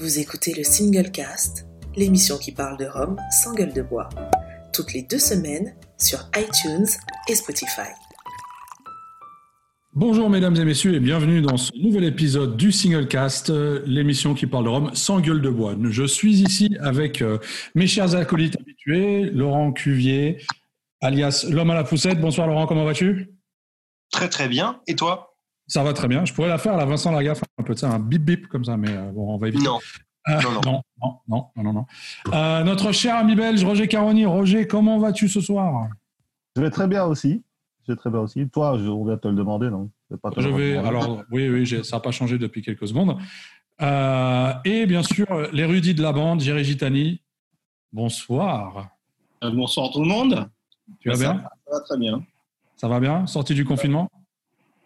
Vous écoutez le Single Cast, l'émission qui parle de Rome sans gueule de bois, toutes les deux semaines sur iTunes et Spotify. Bonjour mesdames et messieurs et bienvenue dans ce nouvel épisode du Single Cast, l'émission qui parle de Rome sans gueule de bois. Je suis ici avec euh, mes chers acolytes habitués, Laurent Cuvier, alias l'homme à la poussette. Bonsoir Laurent, comment vas-tu? Très très bien. Et toi? Ça va très bien. Je pourrais la faire, la Vincent Lagaffe, un peu de ça, un bip bip comme ça, mais euh, bon, on va éviter. Non. Euh, non, non, non, non, non, non, euh, notre cher ami belge, Roger Caroni. Roger, comment vas-tu ce soir? Je vais très bien aussi. Je vais très bien aussi. Toi, je, on va te le demander, non? Je vais. Alors, oui, oui, ça n'a pas changé depuis quelques secondes. et bien sûr, l'érudit de la bande, Jerry Gitani. Bonsoir. bonsoir tout le monde. Tu vas bien? Ça va très bien. Ça va bien? Sorti du confinement?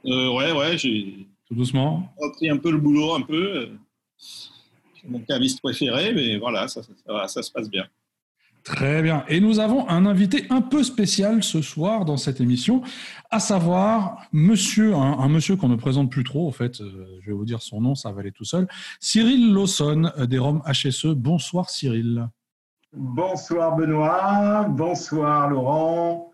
Euh, ouais, ouais, j'ai. Tout doucement. repris un peu le boulot, un peu. C'est mon caviste préféré, mais voilà, ça, ça, se passe bien. Très bien. Et nous avons un invité un peu spécial ce soir dans cette émission, à savoir monsieur, un, monsieur qu'on ne présente plus trop, en fait, euh, je vais vous dire son nom, ça va aller tout seul, Cyril Lawson euh, des Roms HSE. Bonsoir Cyril. Bonsoir Benoît, bonsoir Laurent,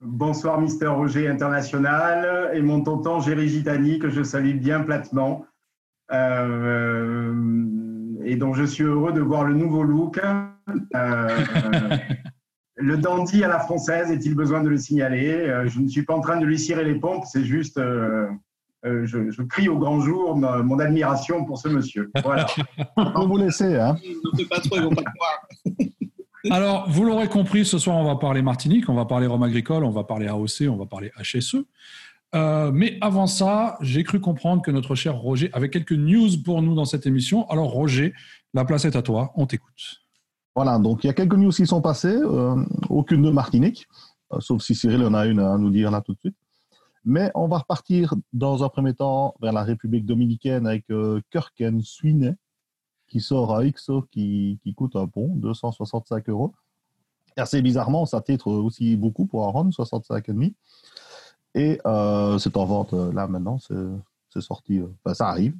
Bonsoir Mister Roger International et mon tonton Géry Gitani que je salue bien platement euh, et dont je suis heureux de voir le nouveau look. Euh, le dandy à la française, est-il besoin de le signaler? Euh, Je ne suis pas en train de lui cirer les pompes, c'est juste, je, crie au grand jour mon, admiration pour ce monsieur. Voilà. On peut vous laisser. Hein. Ne pas trop, ils vont pas croire. Alors, vous l'aurez compris, ce soir, on va parler Martinique, on va parler Rome agricole, on va parler AOC, on va parler HSE. Euh, mais avant ça, j'ai cru comprendre que notre cher Roger avait quelques news pour nous dans cette émission. Alors, Roger, la place est à toi, on t'écoute. Voilà, donc il y a quelques news qui sont passées, euh, aucune de Martinique, euh, sauf si Cyril en a une à nous dire là tout de suite. Mais on va repartir dans un premier temps vers la République dominicaine avec Kirken Swinney, qui sort à XO qui, coûte un pont, 265 euros. Assez bizarrement, ça titre aussi beaucoup pour un ROM, 65,5. Et euh, c'est en vente euh, là maintenant, c'est sorti, euh, ça arrive.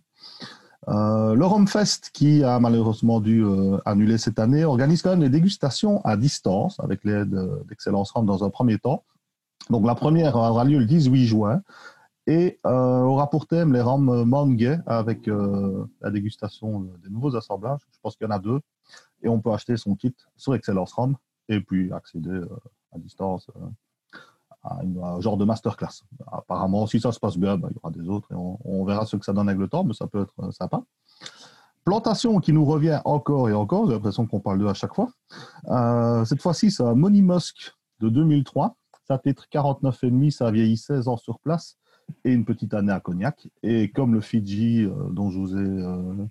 Le Romfest, qui a malheureusement dû annuler cette année, organise quand même des dégustations à distance avec l'aide d'Excellence Rome dans un premier temps. Donc la première aura lieu le 18 juin et euh, aura pour thème les rames Mangay avec euh, la dégustation des nouveaux assemblages. Je pense qu'il y en a deux. Et on peut acheter son kit sur Excellence RAM et puis accéder euh, à distance à, un genre de masterclass. Apparemment, si ça se passe bien, ben, il y aura des autres et on, verra ce que ça donne avec le temps, mais ça peut être sympa. Plantation qui nous revient encore et encore, j'ai l'impression qu'on parle d'eux à chaque fois. cette fois-ci, c'est un Money Musk de 2003. Ça titre 49,5, ça a vieilli 16 ans sur place et une petite année à Cognac. Et comme le Fidji, euh, dont je vous ai euh,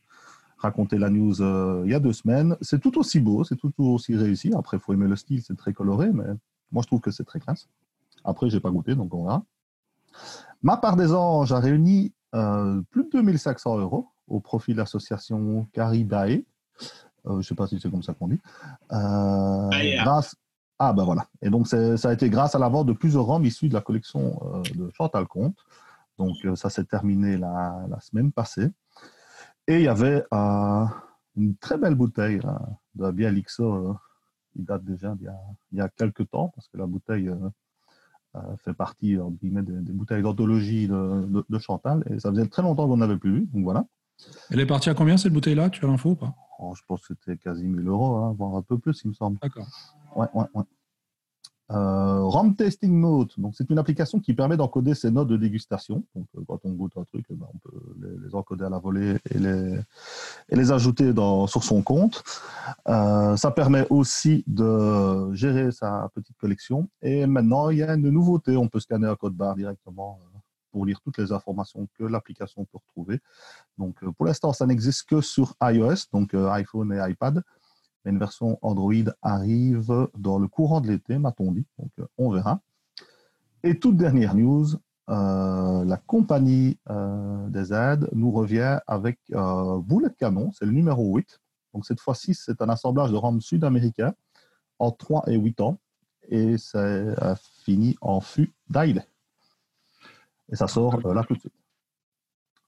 raconté la news euh, il y a deux semaines, c'est tout aussi beau, c'est tout aussi réussi. Après, il faut aimer le style, c'est très coloré, mais moi, je trouve que c'est très classe. Après, j'ai pas goûté, donc on verra. Ma part des anges a réuni plus de 2500 euros au profit de l'association Caribae. je ne sais pas si c'est comme ça qu'on dit. Ah, grâce, ah ben voilà. Et donc ça a été grâce à la vente de plusieurs rames issus de la collection euh, de Chantal Comte. Donc euh, ça s'est terminé la, semaine passée. Et il y avait euh, une très belle bouteille de la Bialixa. qui date déjà il y, a, quelques temps, parce que la bouteille fait partie des, bouteilles d'anthologie de, Chantal. Et ça faisait très longtemps qu'on n'avait plus vu. Donc voilà. Elle est partie à combien cette bouteille-là? Tu as l'info ou pas? Oh, Je pense que c'était quasi 1000 euros, hein, voire un peu plus, il me semble. D'accord ouais, ouais, ouais. Euh, RAM Tasting Note, donc c'est une application qui permet d'encoder ces notes de dégustation. Donc, euh, quand on goûte un truc, eh ben, on peut les, encoder à la volée et les, les ajouter sur son compte. Euh, ça permet aussi de gérer sa petite collection. Et maintenant, il y a une nouveauté. On peut scanner un code barre directement pour lire toutes les informations que l'application peut retrouver. Donc, pour l'instant, ça n'existe que sur iOS, donc iPhone et iPad une version Android arrive dans le courant de l'été, m'a-t-on dit. Donc, euh, on verra. Et toute dernière news, euh, la compagnie euh, des aides nous revient avec boulet de canon, c'est le numéro 8. Donc cette fois-ci, c'est un assemblage de rames sud-américain en 3 et 8 ans. Et c'est fini en fût d'ail. Et ça sort là tout de suite.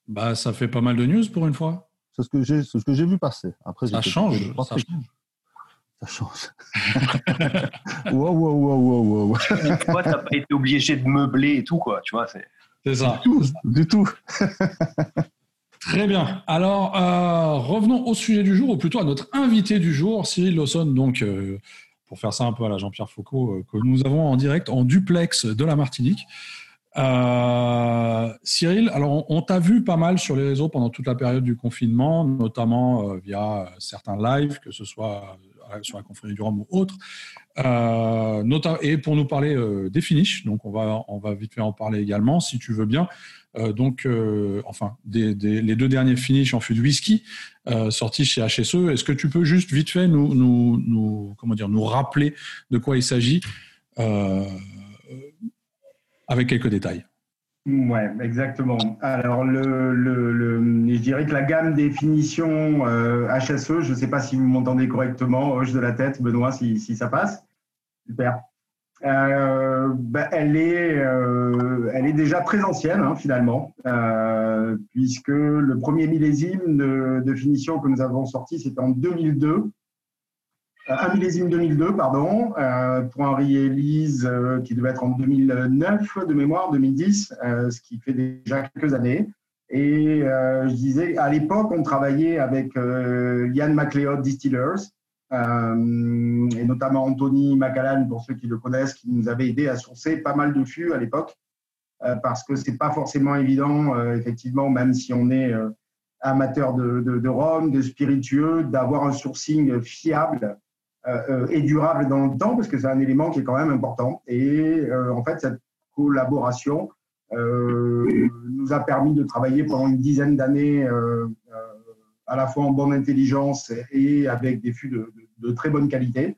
Bah, ça fait pas mal de news pour une fois. C'est ce que j'ai, ce vu passer. Après, Ça ça change. Ça change. wow, wow, wow, wow, wow. Mais toi, t'as pas été obligé de meubler et tout, quoi. Tu vois, c'est. C'est ça. Tout, du tout. Très bien. Alors, euh, revenons au sujet du jour, ou plutôt à notre invité du jour, Cyril Lawson. Donc, euh, pour faire ça un peu à la Jean-Pierre Foucault, euh, que nous avons en direct, en duplex de la Martinique. Euh, Cyril, alors on, on t'a vu pas mal sur les réseaux pendant toute la période du confinement, notamment euh, via certains lives, que ce soit sur la confrérie du Rhum ou autre. Euh, et pour nous parler euh, des finishes, donc on va, on va vite fait en parler également, si tu veux bien. Euh, donc, euh, enfin, les deux derniers finishes en fût de whisky euh, sortis chez HSE. Est-ce que tu peux juste vite fait nous, nous, comment dire, nous rappeler de quoi il s'agit euh, avec quelques détails? Ouais, exactement. Alors, le, le, je dirais que la gamme des finitions euh, HSE, je ne sais pas si vous m'entendez correctement, hoche de la tête, Benoît, si, ça passe. Super. Euh, bah, elle, est, euh, elle est déjà très ancienne, hein, finalement, puisque le premier millésime de, de finition que nous avons sorti, c'était en 2002. Un millésime 2002, pardon, euh, pour Henri Elise, euh, qui devait être en 2009 de mémoire, 2010, euh, ce qui fait déjà quelques années. Et je disais, à l'époque, on travaillait avec Yann MacLeod Distillers, et notamment Anthony Macallan, pour ceux qui le connaissent, qui nous avait aidé à sourcer pas mal de fûts à l'époque, parce que c'est pas forcément évident, effectivement, même si on est amateur de, rhum, de spiritueux, d'avoir un sourcing fiable et durable dans le temps, parce que c'est un élément qui est quand même important. Et euh, en fait, cette collaboration euh, nous a permis de travailler pendant une dizaine d'années euh, euh, à la fois en bonne intelligence et avec des fûts de, très bonne qualité.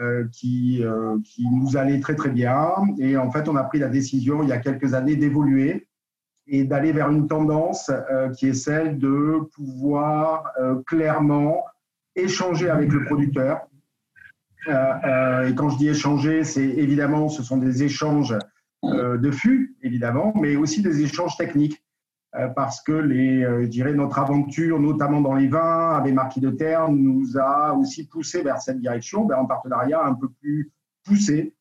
euh, qui, euh, nous allaient très très bien. Et en fait, on a pris la décision il y a quelques années d'évoluer et d'aller vers une tendance euh, qui est celle de pouvoir euh, clairement échanger avec le producteur. Euh, euh, et quand je dis échanger, c'est évidemment, ce sont des échanges euh, de fûts, évidemment, mais aussi des échanges techniques. Parce que les, je dirais notre aventure, notamment dans les vins, avec Marquis de Terre, nous a aussi poussé vers cette direction, vers un partenariat un peu plus poussé,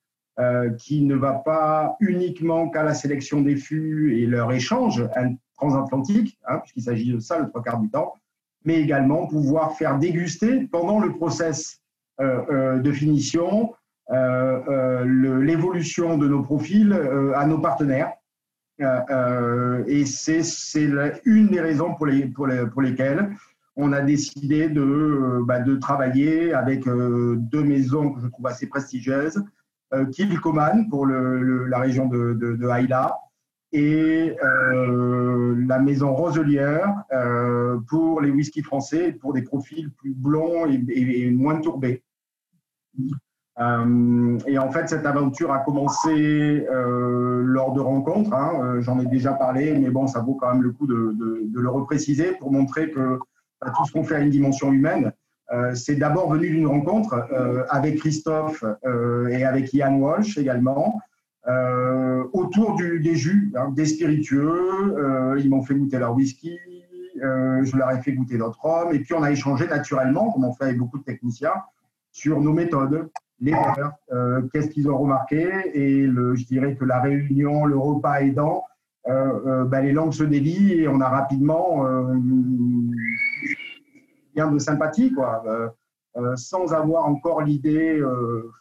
qui ne va pas uniquement qu'à la sélection des fûts et leur échange transatlantique, hein, puisqu'il s'agit de ça le trois quarts du temps, mais également pouvoir faire déguster pendant le process de finition euh, euh, l'évolution de nos profils euh, à nos partenaires. Euh, euh, et c'est une des raisons pour, les, pour, les- pour lesquelles on a décidé de, euh, bah, de travailler avec euh, deux maisons que je trouve assez prestigieuses, euh, Kilcoman pour la région de, de, de Haïla et euh, la maison Roselière euh, pour les whiskies français, pour des profils plus blonds et, moins tourbés. Euh, et en fait, cette aventure a commencé lors de rencontres. hein, J'en ai déjà parlé, mais bon, ça vaut quand même le coup de, le repréciser pour montrer que bah, tout ce qu'on fait a une dimension humaine. C'est d'abord venu d'une rencontre avec Christophe et avec Ian Walsh également, euh, autour du, des jus, hein, des spiritueux. Euh, ils m'ont fait goûter leur whisky, euh, je leur ai fait goûter notre rhum, et puis on a échangé naturellement, comme on fait avec beaucoup de techniciens, sur nos méthodes, les valeurs, qu'est-ce qu'ils ont remarqué, et je dirais que la réunion, le repas aidant, ben, les langues se délient et on a rapidement bien de sympathie, quoi, sans avoir encore l'idée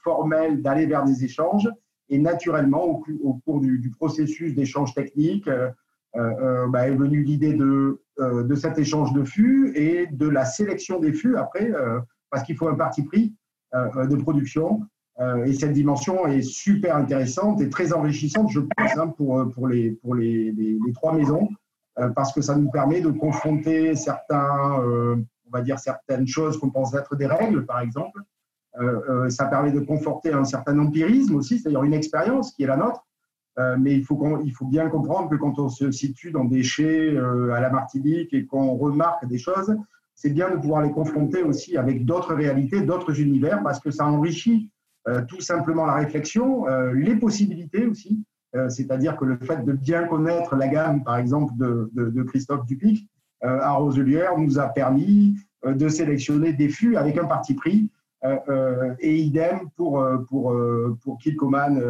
formelle d'aller vers des échanges. Et naturellement, au, cou- au cours du, processus d'échange technique, euh, euh, bah, est venue l'idée de, euh, de cet échange de fûts et de la sélection des fûts après, parce qu'il faut un parti pris de production. Et cette dimension est super intéressante et très enrichissante, je pense, hein, pour, les, les, trois maisons, parce que ça nous permet de confronter certains, on va dire certaines choses qu'on pense être des règles, par exemple. Euh, euh, ça permet de conforter un certain empirisme aussi, c'est-à-dire une expérience qui est la nôtre. Euh, mais il faut, bien comprendre que quand on se situe dans des chais à la Martinique et qu'on remarque des choses, c'est bien de pouvoir les confronter aussi avec d'autres réalités, d'autres univers, parce que ça enrichit tout simplement la réflexion, les possibilités aussi. C'est-à-dire que le fait de bien connaître la gamme, par exemple, de, de- de Christophe Dupic, à Roselière nous a permis de sélectionner des fûts avec un parti pris et idem pour, pour, pour Kilcoman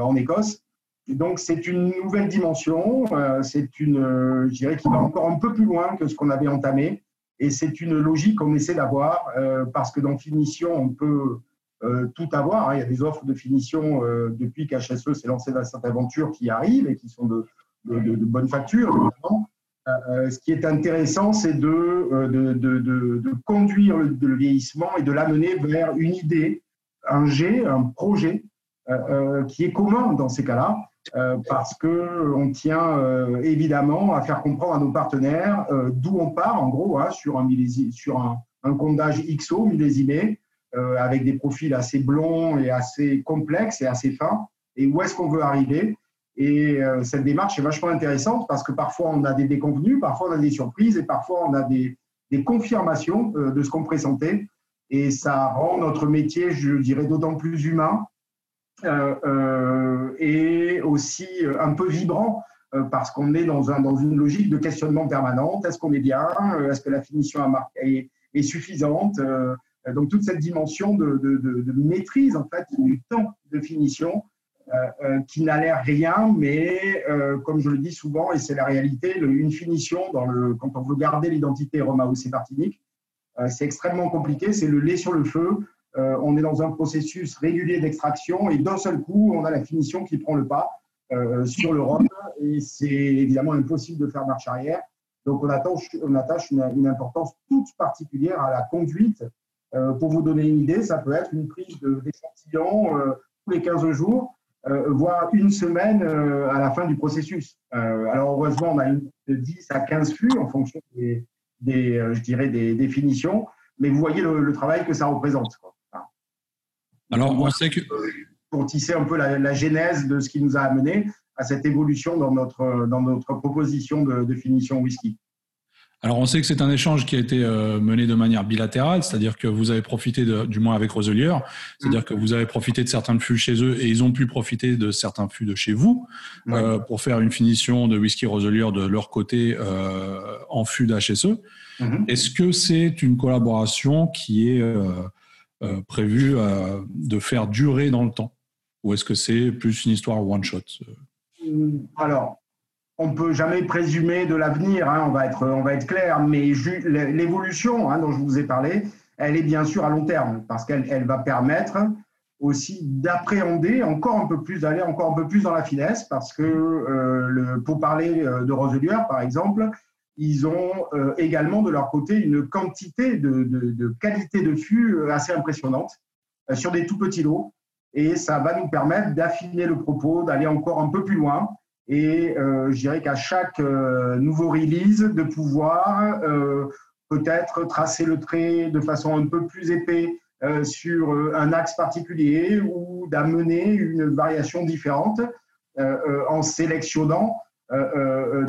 en Écosse. donc c'est une nouvelle dimension, c'est une, je dirais, qui va encore un peu plus loin que ce qu'on avait entamé. Et c'est une logique qu'on essaie d'avoir parce que dans finition, on peut euh, tout avoir. Il y a des offres de finition euh, depuis qu'HSE s'est lancé dans cette aventure qui arrivent et qui sont de, de, de, bonne facture, euh, ce qui est intéressant, c'est de, de, conduire le, vieillissement et de l'amener vers une idée, un G, un projet qui est commun dans ces cas-là, parce qu'on tient évidemment à faire comprendre à nos partenaires d'où on part, en gros, hein, sur, un, sur un, un comptage XO millésimé, euh, avec des profils assez blonds et assez complexes et assez fins, et où est-ce qu'on veut arriver? Et euh, cette démarche est vachement intéressante parce que parfois on a des déconvenus, parfois on a des surprises et parfois on a des, confirmations euh, de ce qu'on présentait. Et ça rend notre métier, je dirais, d'autant plus humain euh, et aussi un peu vibrant parce qu'on est dans, un, dans une logique de questionnement permanente. Est-ce qu'on est bien Est-ce que la finition est, suffisante donc toute cette dimension de, maîtrise en fait du temps de finition qui n'a l'air rien, mais comme je le dis souvent, et c'est la réalité, une finition quand on veut garder l'identité Roma ou Martinique, c'est extrêmement compliqué, c'est le lait sur le feu. on est dans un processus régulier d'extraction et d'un seul coup, on a la finition qui prend le pas sur le rhum et c'est évidemment impossible de faire marche arrière. Donc on attache, une, importance toute particulière à la conduite euh, pour vous donner une idée, ça peut être une prise d'échantillon euh, tous les 15 jours, euh, voire une semaine à la fin du processus. alors heureusement, on a une, de 10 à 15 fûts en fonction des, je dirais des définitions, mais vous voyez le, travail que ça représente. Alors on sait que pour tisser un peu la, genèse de ce qui nous a amené à cette évolution dans notre, dans notre proposition de, de finition whisky. Alors on sait que c'est un échange qui a été euh, mené de manière bilatérale, c'est-à-dire que vous avez profité, de, du moins avec Roselier, c'est-à-dire que vous avez profité de certains fûts chez eux et ils ont pu profiter de certains fûts de chez vous euh, pour faire une finition de whisky Roselier de leur côté euh, en fût d'HSE. Mhm. Est-ce que c'est une collaboration qui est prévue de faire durer dans le temps? Ou est-ce que c'est plus une histoire one shot? Alors, on peut jamais présumer de l'avenir, hein, on, va être, on va être clair, mais l'évolution hein, dont je vous ai parlé, elle est bien sûr à long terme, parce qu'elle elle va permettre aussi d'appréhender encore un peu plus, d'aller encore un peu plus dans la finesse, parce que euh, pour parler euh, de Roselier, par exemple, ils ont euh, également de leur côté une quantité de, de, de qualité de fût assez impressionnante sur des tout petits lots, et ça va nous permettre d'affiner le propos, d'aller encore un peu plus loin, et euh, je dirais qu'à chaque euh, nouveau release, de pouvoir euh, peut-être tracer le trait de façon un peu plus épais sur un axe particulier ou d'amener une variation différente en sélectionnant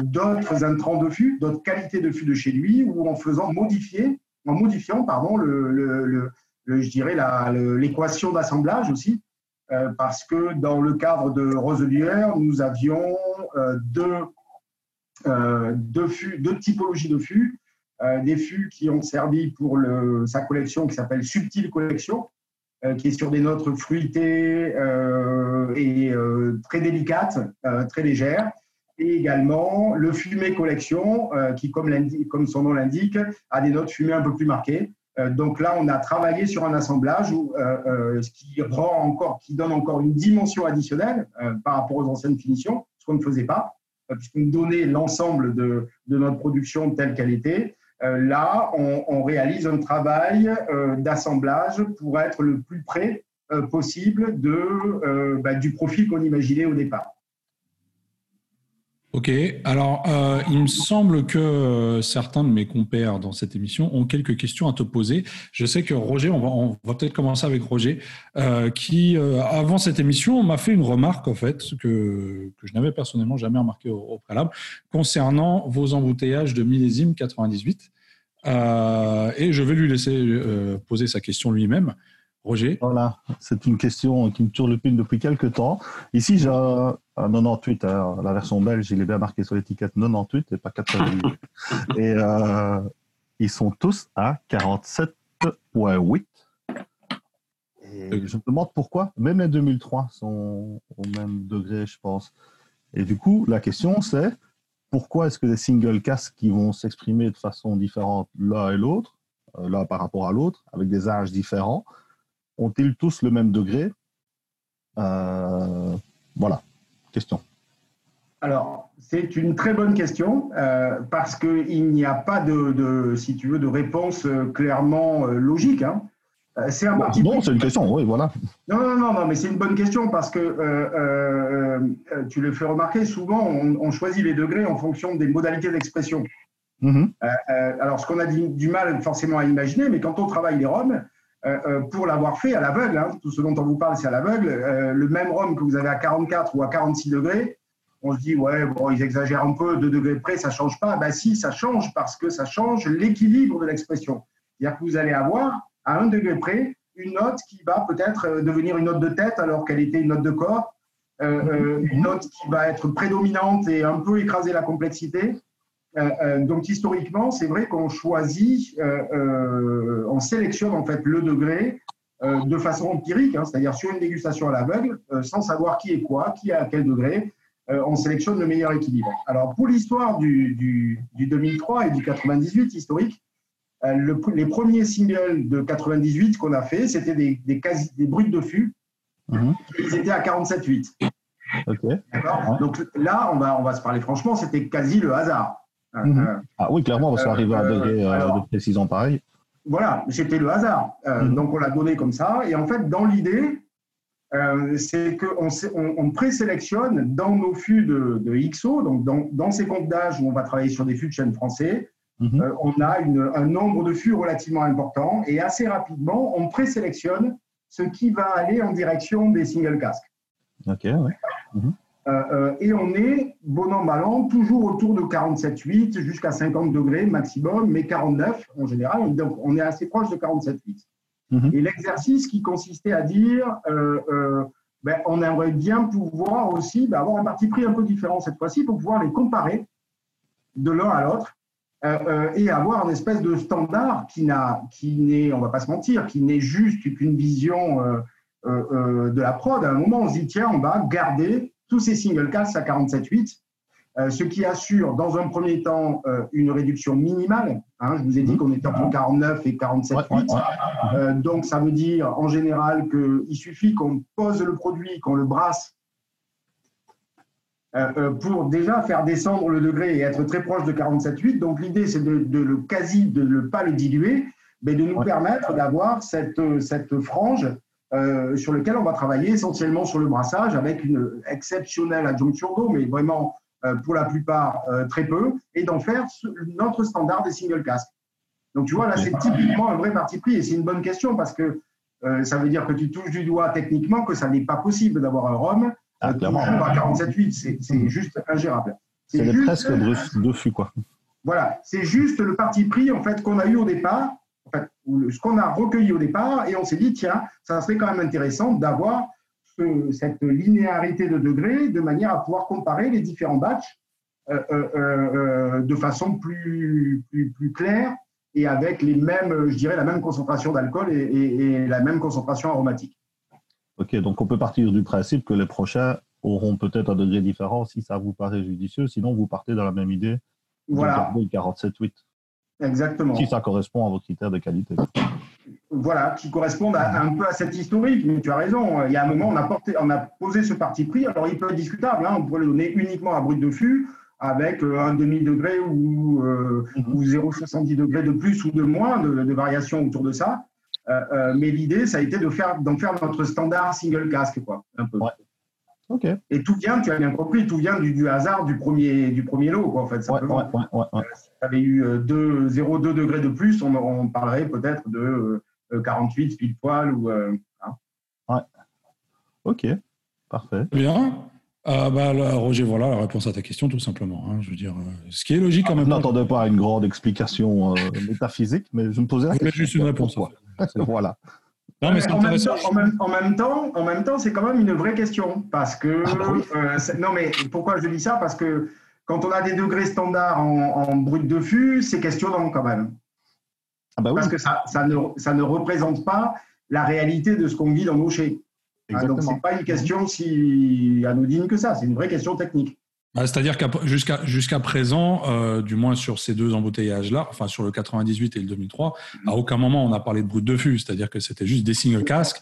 d'autres intrants de fût, d'autres qualités de fût de chez lui ou en faisant modifier, en modifiant pardon, le, je dirais l'équation d'assemblage aussi parce que dans le cadre de Roselier, nous avions deux, euh, deux, fûts, deux typologies de fûts. des fûts qui ont servi pour sa collection qui s'appelle Subtile Collection, qui est sur des notes fruitées et très délicates, très légères et également le fumé collection, qui, comme, son nom l'indique, a des notes fumées un peu plus marquées. Euh, donc là, on a travaillé sur un assemblage euh, euh, ce qui rend encore, qui donne encore une dimension additionnelle par rapport aux anciennes finitions, qu'on ne faisait pas, puisqu'on donnait l'ensemble de, notre production telle qu'elle était. là, on, réalise un travail d'assemblage pour être le plus près possible bah, du profil qu'on imaginait au départ. Ok, alors euh, il me semble que euh, certains de mes compères dans cette émission ont quelques questions à te poser. Je sais que Roger, on va, on va peut-être commencer avec Roger, euh, qui avant cette émission m'a fait une remarque en fait que, que je n'avais personnellement jamais remarqué au, préalable concernant vos embouteillages de millésime 98. et je vais lui laisser poser sa question lui-même. Voilà, c'est une question qui me turlupine depuis quelques temps. Ici, j'ai un, un 98, hein, la version belge, il est bien marqué sur l'étiquette 98 et pas 88. et euh, ils sont tous à 47.8. Et je me demande pourquoi. Même les 2003 sont au même degré, je pense. Et du coup, la question, c'est pourquoi est-ce que des single casques qui vont s'exprimer de façon différente l'un et l'autre, euh, l'un par rapport à l'autre, avec des âges différents, ont-ils tous le même degré? Euh, Voilà, question. Alors, c'est une très bonne question euh, parce qu'il n'y a pas de, de, si tu veux, de réponse euh, clairement logique. hein. C'est un parti Non, pris. c'est une question, oui, voilà. Non, non, non, non, mais c'est une bonne question parce que euh, euh, euh, tu le fais remarquer, souvent on, on choisit les degrés en fonction des modalités d'expression. Euh, alors, ce qu'on a du, du mal forcément à imaginer, mais quand on travaille les ROM, euh, pour l'avoir fait à l'aveugle, hein, tout ce dont on vous parle, c'est à l'aveugle, euh, le même ROM que vous avez à 44 ou à 46 degrés, on se dit, ouais, bon, ils exagèrent un peu, 2 degrés près, ça change pas. Ben si, ça change parce que ça change l'équilibre de l'expression. C'est-à-dire que vous allez avoir, à 1 degré près, une note qui va peut-être euh, devenir une note de tête alors qu'elle était une note de corps, euh, euh, une note qui va être prédominante et un peu écraser la complexité. Euh, euh, donc historiquement, c'est vrai qu'on choisit, euh, on sélectionne en fait le degré de façon empirique, hein, c'est-à-dire sur une dégustation à l'aveugle, sans savoir qui est quoi, qui est à quel degré, on sélectionne le meilleur équilibre. Alors pour l'histoire du, du, du 2003 et du 98 historique, le- les premiers singles de 98 qu'on a fait, c'était des, des, quasi, des brutes de fût, Mhm. ils étaient à 47,8. Ok. D'accord? Ouais. Donc là, on va, on va se parler franchement, c'était quasi le hasard. Mhm. euh, Ah oui, clairement, parce Euh, qu'arriver à un euh, degré euh, alors- de précision pareil. Voilà, c'était le hasard. Euh, Mhm. Donc on l'a donné comme ça. Et en fait, dans l'idée, euh, c'est qu'on on, on présélectionne dans nos fûts de, de XO, donc dans, dans ces comptes d'âge où on va travailler sur des fûts de chêne français, Mhm. euh, on a une- un nombre de fûts relativement important et assez rapidement, on présélectionne ce qui va aller en direction des single casques. Ok, ouais. Euh, et on est, bon an, mal an, toujours autour de 47,8 jusqu'à 50 degrés maximum, mais 49 en général. Donc, on est assez proche de 47,8. Mhm. Et l'exercice qui consistait à dire, euh, euh, ben, on aimerait bien pouvoir aussi ben, avoir un parti pris un peu différent cette fois-ci pour pouvoir les comparer de l'un à l'autre euh, euh, et avoir une espèce de standard qui n'est, on va pas se mentir, qui n'est juste qu'une vision euh, euh, euh, de la prod. À un moment, on se dit tiens, on va garder tous ces single casts à 47.8, euh, ce qui assure dans un premier temps euh, une réduction minimale. Hein, je vous ai dit qu'on était entre 49 et 47.8. Ouais, ouais, ouais. Euh, donc, ça veut dire en général qu'il suffit qu'on pose le produit, qu'on le brasse pour déjà faire descendre le degré et être très proche de 47,8. Donc, l'idée, c'est de, de le quasi, de ne pas le diluer, mais de nous permettre d'avoir cette, cette frange euh, sur laquelle on va travailler essentiellement sur le brassage avec une exceptionnelle adjonction d'eau, mais vraiment euh, pour la plupart euh, très peu, et d'en faire notre standard des single casques. Donc, tu vois, là, c'est typiquement un vrai parti pris et c'est une bonne question parce que ça veut dire que tu touches du doigt techniquement que ça n'est pas possible d'avoir un rhum Ah, clairement. à 47,8. C'est- C'est Mhm. juste ingérable. C'est presque de, de fût, quoi. Voilà, c'est juste le parti pris en fait qu'on a eu au départ, ou ce qu'on a recueilli au départ, et on s'est dit tiens, ça serait quand même intéressant d'avoir ce- cette linéarité de degrés de manière à pouvoir comparer les différents batchs euh, euh, euh, euh, de façon plus, plus, plus claire et avec les mêmes, je dirais, la même concentration d'alcool et, et- et la même concentration aromatique. Ok, donc on peut partir du principe que les prochains auront peut-être un degré différent si ça vous paraît judicieux. Sinon, vous partez dans la même idée Voilà, garder le 47,8 exactement. si ça correspond à vos critères de qualité. voilà, qui correspondent à- un peu à cette historique. Mais tu as raison, il y a un moment, on a, porté, on a posé ce parti pris. Alors, il peut être discutable, hein, on pourrait le donner uniquement à brut de fût, avec euh, un demi-degré ou, euh, ou 0,70 degrés de plus ou de moins de, de variation autour de ça. Euh, euh, mais l'idée, ça a été de faire, d'en faire notre standard single casque, quoi, un peu. Ouais. Ouais, Et tout vient, tu as bien compris, tout vient du, du hasard du premier, du premier lot, quoi, en fait. ouais, simplement. ouais, ouais, ouais. Si tu avais eu euh, deux- 0,2 degrés de plus, on, on parlerait peut-être de euh, 48 pile poil ou. euh, Ok, parfait. Bien. Euh, bah, là, Roger, voilà la réponse à ta question, tout simplement. hein. Je veux dire, euh, ce qui est logique quand Je même. n'attendais pas à une grande explication euh, métaphysique, mais je me posais la Je question. juste une réponse. Pourquoi? Voilà. Non, mais c'est en, même temps, en, même, temps, en même temps, c'est quand même une vraie question. Parce que. Ah bah oui. euh, non, mais pourquoi je dis ça? Parce que quand on a des degrés standards en, en brut de fût, c'est questionnant quand même. Ah bah oui, Parce que ça, ça, ne, ça ne représente pas la réalité de ce qu'on vit dans nos chais. Ah, donc, exactement. c'est pas une question si anodine que ça, c'est une vraie question technique. Ah, C'est-à-dire qu'à jusqu'à jusqu'à présent, euh, du moins sur ces deux embouteillages-là, enfin sur le 98 et le 2003, à aucun moment on a parlé de brut de fût, c'est-à-dire que c'était juste des single casques.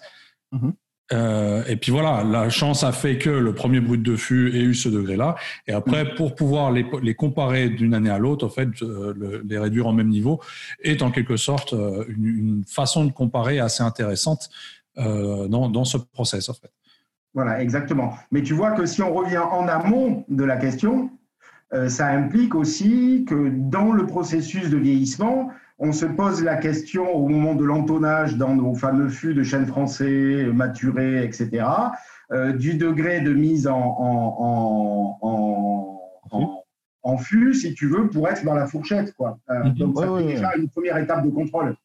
Mhm. Euh, et puis voilà, la chance a fait que le premier brut de fût ait eu ce degré-là. Et après, pour pouvoir les, les comparer d'une année à l'autre, en fait, euh, le- les réduire au même niveau est en quelque sorte euh, une, une façon de comparer assez intéressante euh, dans, dans ce process, en fait. Voilà, exactement. Mais tu vois que si on revient en amont de la question, euh, ça implique aussi que dans le processus de vieillissement, on se pose la question au moment de l'entonnage dans nos fameux fûts de chêne français, maturés, etc., euh, du degré de mise en, en, en, en, fût, si tu veux, pour être dans la fourchette. Quoi. Euh, Mhm. donc, ça Ouais, fait ouais, déjà une première étape de contrôle.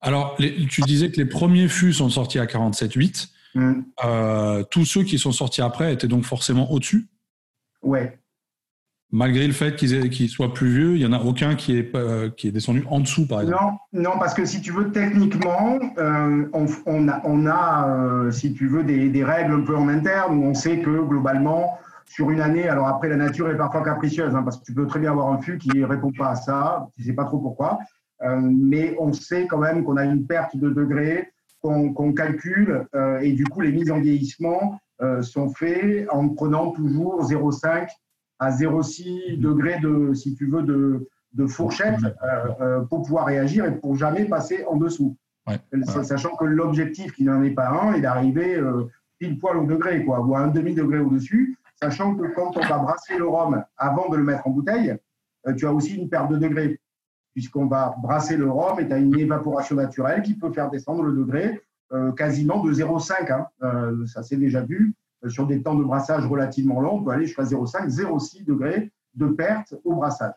Alors, les- tu disais que les premiers fûts sont sortis à 47,8. Mhm. Euh, tous ceux qui sont sortis après étaient donc forcément au-dessus. Ouais. Malgré le fait qu'ils soient plus vieux, il n'y en a aucun qui est, euh, qui est descendu en dessous, par exemple. Non, non, parce que si tu veux, techniquement, euh, on, on a, on a si tu veux, des, des règles un peu en interne où on sait que globalement, sur une année, alors après, la nature est parfois capricieuse, hein, parce que tu peux très bien avoir un fût qui ne répond pas à ça, tu ne sais pas trop pourquoi, mais on sait quand même qu'on a une perte de degré qu'on calcule, euh, et du coup, les mises en vieillissement euh, sont faites en prenant toujours 0,5 à 0,6 degrés de, si tu veux, de, de fourchette euh, pour pouvoir réagir et pour jamais passer en dessous. Ouais. Sachant que l'objectif, qui n'en est pas un, est d'arriver pile poil au degré, quoi, ou à un demi-degré au-dessus, sachant que quand on va brasser le rhum avant de le mettre en bouteille, tu as aussi une perte de degré, puisqu'on va brasser le rhum et tu as une évaporation naturelle qui peut faire descendre le degré euh, quasiment de 0,5. hein. Euh, ça s'est déjà vu. Euh, Sur des temps de brassage relativement longs, on peut aller jusqu'à 0,5, 0,6 degrés de perte au brassage.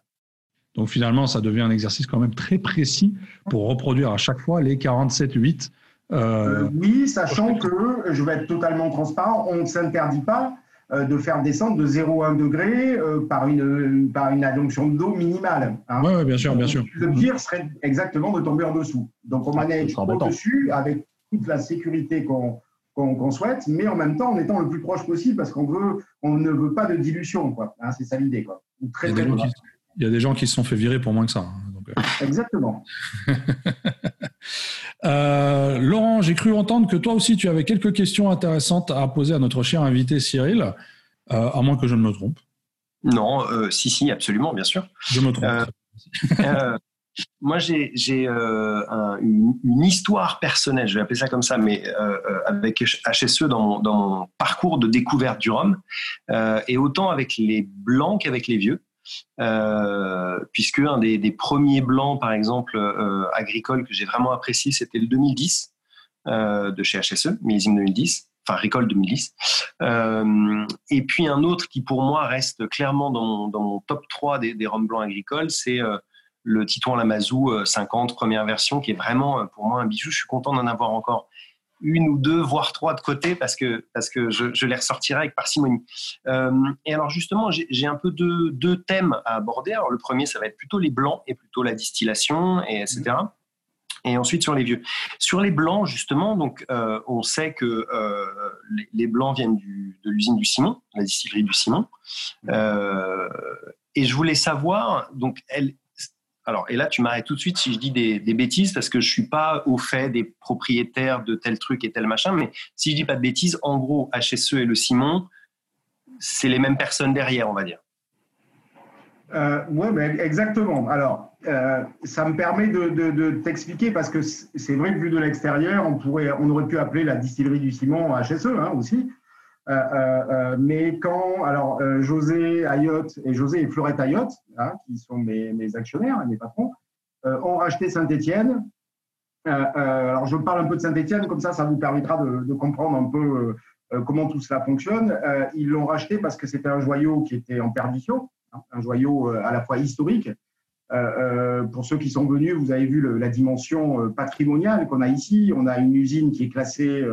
Donc finalement, ça devient un exercice quand même très précis pour reproduire à chaque fois les 47,8. Euh, oui, sachant que, je vais être totalement transparent, on ne s'interdit pas de faire descendre de 0,1 degré euh, par, une, par une adjonction d'eau minimale. hein. ouais, ouais, bien sûr, bien sûr. Le pire serait exactement de tomber en dessous. Donc on manège au-dessus avec toute la sécurité qu'on qu'on souhaite, mais en même temps en étant le plus proche possible parce qu'on veut, on ne veut pas de dilution. quoi. Hein, C'est ça l'idée. quoi. Ou Il Très, y, a des très gens peu. qui, il y a des gens qui se sont fait virer pour moins que ça. hein. Donc, euh. Exactement. Euh, Laurent, j'ai cru entendre que toi aussi, tu avais quelques questions intéressantes à poser à notre cher invité Cyril, euh, à moins que je ne me trompe. Non, euh, si, si, absolument, bien sûr. Je me trompe. Moi, j'ai j'ai, un- une, une histoire personnelle, je vais appeler ça comme ça, mais avec HSE dans mon, dans mon parcours de découverte du rhum, et autant avec les blancs qu'avec les vieux. Euh, puisque un des, premiers blancs, par exemple, euh, agricoles que j'ai vraiment apprécié, c'était le 2010 euh, de chez HSE, millésime 2010, enfin récolte 2010. Euh, et puis un autre qui pour moi reste clairement dans mon, dans mon top 3 des, des rhums blancs agricoles, c'est le Titouan Lamazou euh, 50 première version, qui est vraiment pour moi un bijou. Je suis content d'en avoir encore une ou deux, voire trois de côté, parce que, parce que je, je les ressortirai avec parcimonie. Euh, et alors justement, j'ai un peu deux, deux thèmes à aborder. Alors le premier, ça va être plutôt les blancs et plutôt la distillation, et etc. Et ensuite sur les vieux. Sur les blancs, justement, donc euh, on sait que euh, les, les blancs viennent du, de l'usine du Simon, la distillerie du Simon. Euh, et je voulais savoir, donc elle, alors et là tu m'arrêtes tout de suite si je dis des, bêtises parce que je suis pas au fait des propriétaires de tel truc et tel machin, mais si je dis pas de bêtises, en gros HSE et le Simon, c'est les mêmes personnes derrière, on va dire. Euh, oui, exactement. Alors, euh, ça me permet de, t'expliquer parce que c'est vrai que vu de l'extérieur, on aurait pu appeler la distillerie du Simon HSE hein, aussi. Euh, mais quand, alors, José Ayotte et José et Fleurette Ayotte, hein, qui sont mes, actionnaires, mes patrons, ont racheté Saint-Étienne. alors, je parle un peu de Saint-Étienne, comme ça, ça vous permettra de, de comprendre un peu comment tout cela fonctionne. ils l'ont racheté parce que c'était un joyau qui était en perdition un joyau à la fois historique pour ceux qui sont venus, vous avez vu la dimension patrimoniale qu'on a ici. On a une usine qui est classée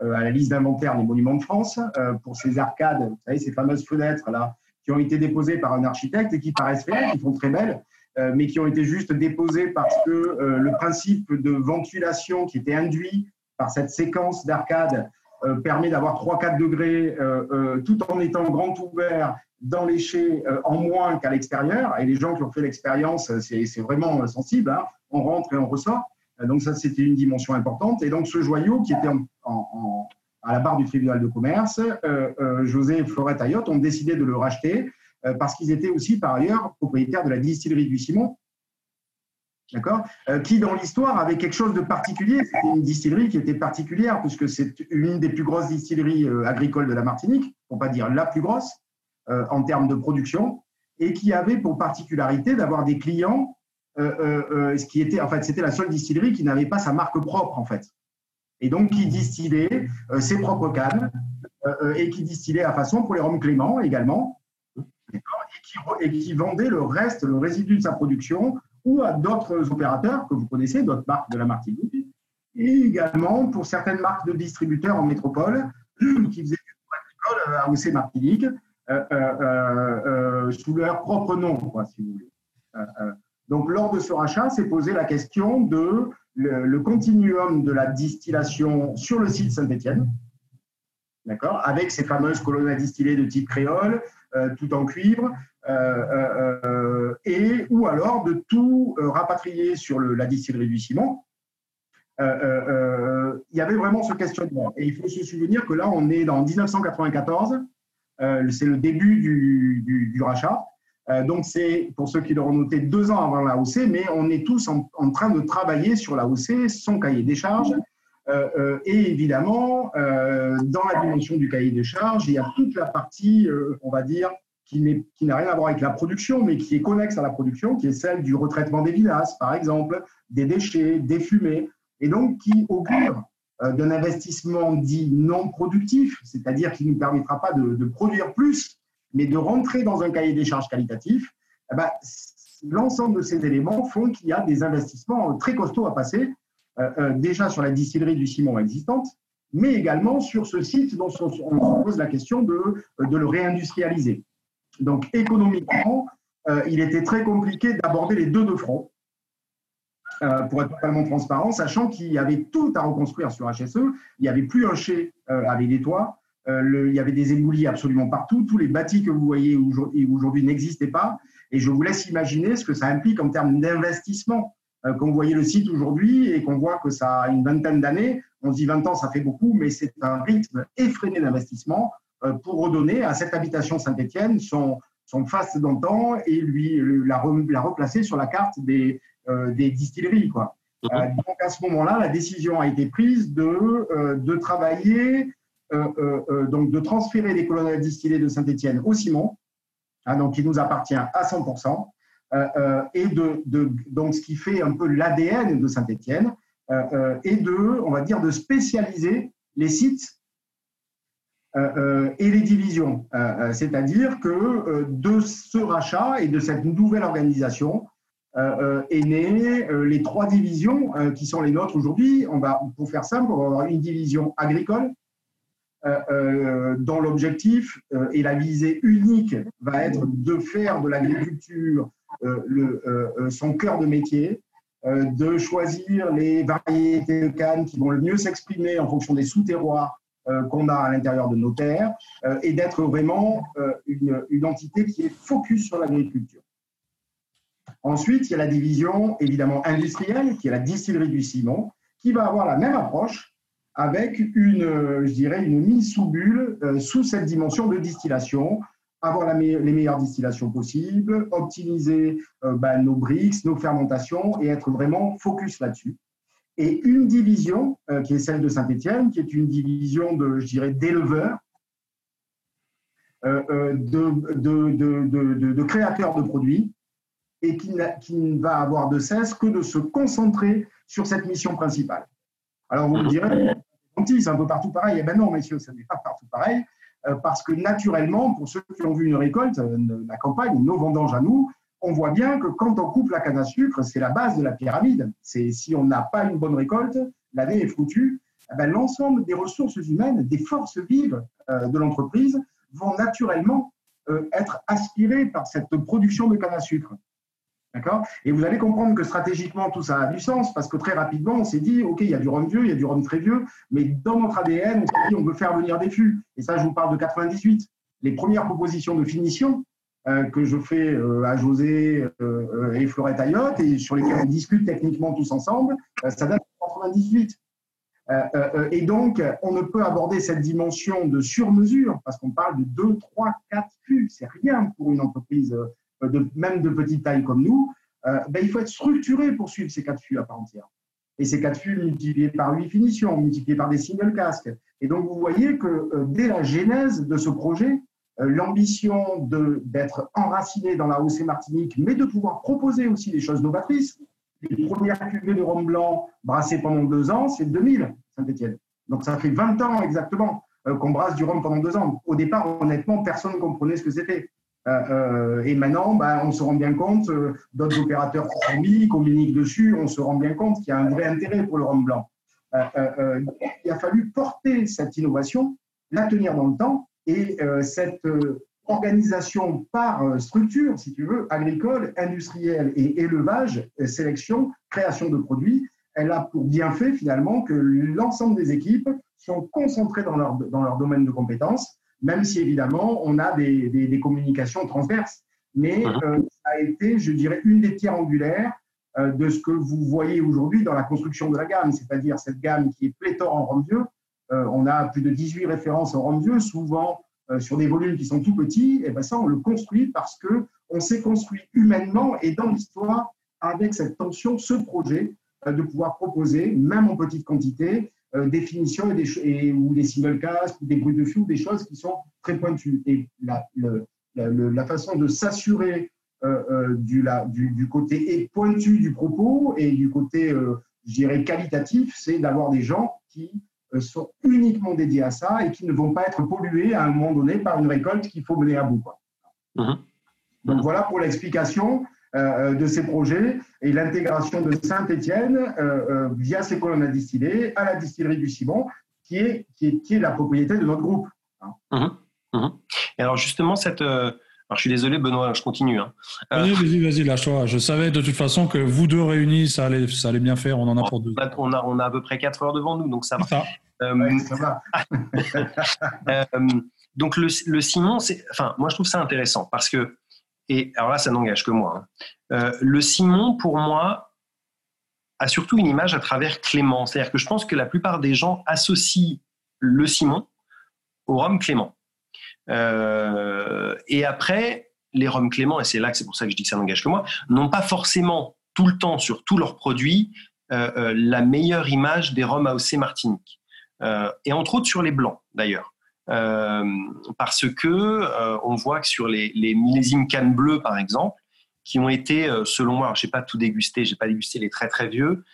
à la liste d'inventaire des monuments de France pour ces arcades, vous savez, ces fameuses fenêtres là, qui ont été déposées par un architecte et qui paraissent réelles, qui font très belles. Euh, mais qui ont été juste déposés parce que euh, le principe de ventilation qui était induit par cette séquence d'arcade euh, permet d'avoir 3-4 degrés tout en étant grand ouvert dans l'éché en moins qu'à l'extérieur. Et les gens qui ont fait l'expérience, c'est vraiment sensible. Hein. On rentre et on ressort. Donc ça, c'était une dimension importante. Et donc ce joyau qui était à la barre du tribunal de commerce, José et Florette Ayotte ont décidé de le racheter euh, parce qu'ils étaient aussi par ailleurs propriétaires de la distillerie du Simon, d'accord, euh, qui dans l'histoire avait quelque chose de particulier. C'était une distillerie qui était particulière puisque c'est une des plus grosses distilleries euh, agricoles de la Martinique, pour pas dire la plus grosse en termes de production, et qui avait pour particularité d'avoir des clients, ce qui était en fait c'était la seule distillerie qui n'avait pas sa marque propre en fait, et donc qui distillait ses propres cannes et qui distillait à façon pour les rhums Clément également et qui, vendait le reste, le résidu de sa production, ou à d'autres opérateurs que vous connaissez, d'autres marques de la Martinique, et également pour certaines marques de distributeurs en métropole qui faisaient du agricole à OC Martinique euh, euh, euh, sous leur propre nom, quoi, si vous voulez. Donc, lors de ce rachat, s'est posé la question de le, continuum de la distillation sur le site Saint-Étienne, avec ces fameuses colonnes à distiller de type créole, euh, tout en cuivre, euh, euh, et ou alors de tout rapatrier sur la distillerie du ciment. il y avait vraiment ce questionnement. Et il faut se souvenir que là, on est dans 1994, c'est le début du, rachat. Donc, c'est, pour ceux qui l'auront noté, deux ans avant la l'AOC, mais on est tous en, train de travailler sur la l'AOC, son cahier des charges, euh, euh, et évidemment, euh, dans la dimension du cahier des charges, il y a toute la partie, on va dire, qui n'a rien à voir avec la production, mais qui est connexe à la production, qui est celle du retraitement des vinasse, par exemple, des déchets, des fumées, et donc qui augure d'un investissement dit non productif, c'est-à-dire qui ne nous permettra pas de, produire plus, mais de rentrer dans un cahier des charges qualitatif, eh ben, l'ensemble de ces éléments font qu'il y a des investissements très costauds à passer euh, euh, déjà sur la distillerie du ciment existante, mais également sur ce site dont on se pose la question de, de le réindustrialiser. Donc économiquement, euh, il était très compliqué d'aborder les deux de front, pour être totalement transparent, sachant qu'il y avait tout à reconstruire sur HSE. Il n'y avait plus un chai avec des toits, il y avait des éboulis absolument partout. Tous les bâtis que vous voyez aujourd'hui n'existaient pas. Et je vous laisse imaginer ce que ça implique en termes d'investissement. Euh, quand vous voyez le site aujourd'hui et qu'on voit que ça a une vingtaine d'années, on se dit 20 ans, ça fait beaucoup, mais c'est un rythme effréné d'investissement euh, pour redonner à cette habitation Saint-Étienne son, son face d'antan et lui la, la, replacer sur la carte des, euh, des distilleries. Quoi. Mhm. donc à ce moment-là, la décision a été prise de, de travailler, donc de transférer les colonnes distillées de Saint-Étienne au ciment, hein, donc qui nous appartient à 100%, euh, euh, et de, donc ce qui fait un peu l'ADN de Saint-Étienne, euh, et de, on va dire, de spécialiser les sites et les divisions. C'est-à-dire que de ce rachat et de cette nouvelle organisation est né les trois divisions qui sont les nôtres aujourd'hui. On va, pour faire simple, on va avoir une division agricole, dont l'objectif et la visée unique va être de faire de l'agriculture euh, euh, euh, son cœur de métier, de choisir les variétés de cannes qui vont le mieux s'exprimer en fonction des sous-terroirs qu'on a à l'intérieur de nos terres et d'être vraiment une, une, entité qui est focus sur l'agriculture. Ensuite, il y a la division évidemment industrielle, qui est la distillerie du ciment, qui va avoir la même approche avec une, je dirais, une mise sous bulle sous cette dimension de distillation, avoir les meilleures distillations possibles, optimiser euh, bah, nos bricks, nos fermentations et être vraiment focus là-dessus. Et une division euh, qui est celle de Saint-Étienne, qui est une division de, je dirais, d'éleveurs, euh, de, de, créateurs de produits et qui, ne va avoir de cesse que de se concentrer sur cette mission principale. Alors vous me direz, c'est un peu partout pareil. Eh bien non, messieurs, ce n'est pas partout pareil. Euh, parce que naturellement, pour ceux qui ont vu une récolte, euh, la campagne, nos vendanges à nous, on voit bien que quand on coupe la canne à sucre, c'est la base de la pyramide. C'est si on n'a pas une bonne récolte, l'année est foutue. Eh ben, l'ensemble des ressources humaines, des forces vives euh, de l'entreprise vont naturellement être aspirées par cette production de canne à sucre. D'accord? Et vous allez comprendre que stratégiquement, tout ça a du sens parce que très rapidement, on s'est dit, OK, il y a du rhum vieux, il y a du rhum très vieux, mais dans notre ADN, on s'est dit, on veut faire venir des fûts. Et ça, je vous parle de 98. Les premières propositions de finition euh, que je fais à José et Florette Ayotte et sur lesquelles on discute techniquement tous ensemble, ça date de 98. Euh, euh, euh, et donc, on ne peut aborder cette dimension de sur-mesure, parce qu'on parle de 2, 3, 4 fûts, c'est rien pour une entreprise, de, même de petite taille comme nous. Ben, il faut être structuré pour suivre ces 4 fûts à part entière. Et ces 4 fûts multipliés par 8 finitions, multipliés par des single casques. Et donc, vous voyez que dès la genèse de ce projet, l'ambition d'être enraciné dans la OC Martinique, mais de pouvoir proposer aussi des choses novatrices, les premières cuvées de rhum blanc brassées pendant deux ans, c'est 2000, Saint-Etienne. Donc ça fait 20 ans exactement euh, qu'on brasse du rhum pendant deux ans. Au départ, honnêtement, personne ne comprenait ce que c'était. Euh, euh, et maintenant, bah, on se rend bien compte, d'autres opérateurs qui communiquent dessus, on se rend bien compte qu'il y a un vrai intérêt pour le rhum blanc. il a fallu porter cette innovation, la tenir dans le temps, et cette organisation par euh, structure, si tu veux, agricole, industrielle et élevage, euh, sélection, création de produits, elle a pour bienfait finalement que l'ensemble des équipes sont concentrées dans leur, dans leur domaine de compétences, même si évidemment on a des, des, communications transverses. Mais mhm. euh, ça a été, je dirais, une des pierres angulaires de ce que vous voyez aujourd'hui dans la construction de la gamme, c'est-à-dire cette gamme qui est pléthore en rhum vieux. on a plus de 18 références en rhum vieux, souvent euh, sur des volumes qui sont tout petits, et ben ça, on le construit parce que on s'est construit humainement et dans l'histoire avec cette tension, ce projet euh, de pouvoir proposer, même en petite quantité, euh, des finitions et des, ou des single casques ou des bruits de fût, des choses qui sont très pointues. Et la, la façon de s'assurer du, du, du, côté pointu du propos et du côté, je dirais, qualitatif, c'est d'avoir des gens qui euh, sont uniquement dédiés à ça et qui ne vont pas être pollués à un moment donné par une récolte qu'il faut mener à bout. Donc voilà pour l'explication euh, de ces projets et l'intégration de Saint-Étienne euh, via ces colonnes à distiller à la distillerie du Simon, qui est, qui est, qui est la propriété de notre groupe. Mhm. Mhm. Et alors justement, cette, alors, je suis désolé, Benoît, je continue. Hein. Vas-y, vas-y, vas-y, lâche-toi. Je savais de toute façon que vous deux réunis, ça allait, ça allait bien faire. On en a pour deux. On a, on a à peu près 4 heures devant nous, donc ça va. Ça. Euh, ça va. euh, donc, le, le Simon, c'est, enfin, moi, je trouve ça intéressant parce que, et alors là, ça n'engage que moi. Hein. Euh, le Simon, pour moi, a surtout une image à travers Clément. C'est-à-dire que je pense que la plupart des gens associent le Simon au rhum Clément. Euh, et après, les rhums Clément, et c'est là que c'est pour ça que je dis que ça n'engage que moi, n'ont pas forcément tout le temps sur tous leurs produits euh, la meilleure image des rhums AOC Martinique. et entre autres sur les blancs, d'ailleurs. Parce que on voit que sur les, les millésimes cannes bleues, par exemple, qui ont été, selon moi, je n'ai pas tout dégusté, j'ai pas dégusté les très très vieux,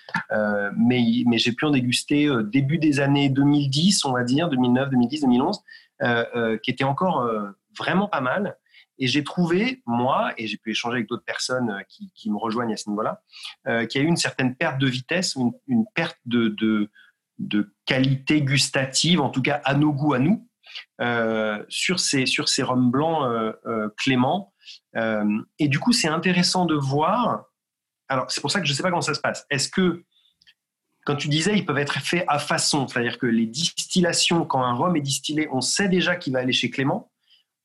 mais, j'ai pu en déguster début des années 2010, on va dire, 2009, 2010, 2011, euh, euh, qui était encore euh, vraiment pas mal. Et j'ai trouvé, moi, et j'ai pu échanger avec d'autres personnes qui, me rejoignent à ce niveau-là, qu'il y a eu une certaine perte de vitesse, une, perte de, de, qualité gustative, en tout cas à nos goûts, à nous, euh, sur, ces, sur ces rhums blancs euh, euh, cléments. et du coup, c'est intéressant de voir. Alors, c'est pour ça que je ne sais pas comment ça se passe. Est-ce que quand tu disais, ils peuvent être faits à façon, c'est-à-dire que les distillations, quand un rhum est distillé, on sait déjà qu'il va aller chez Clément,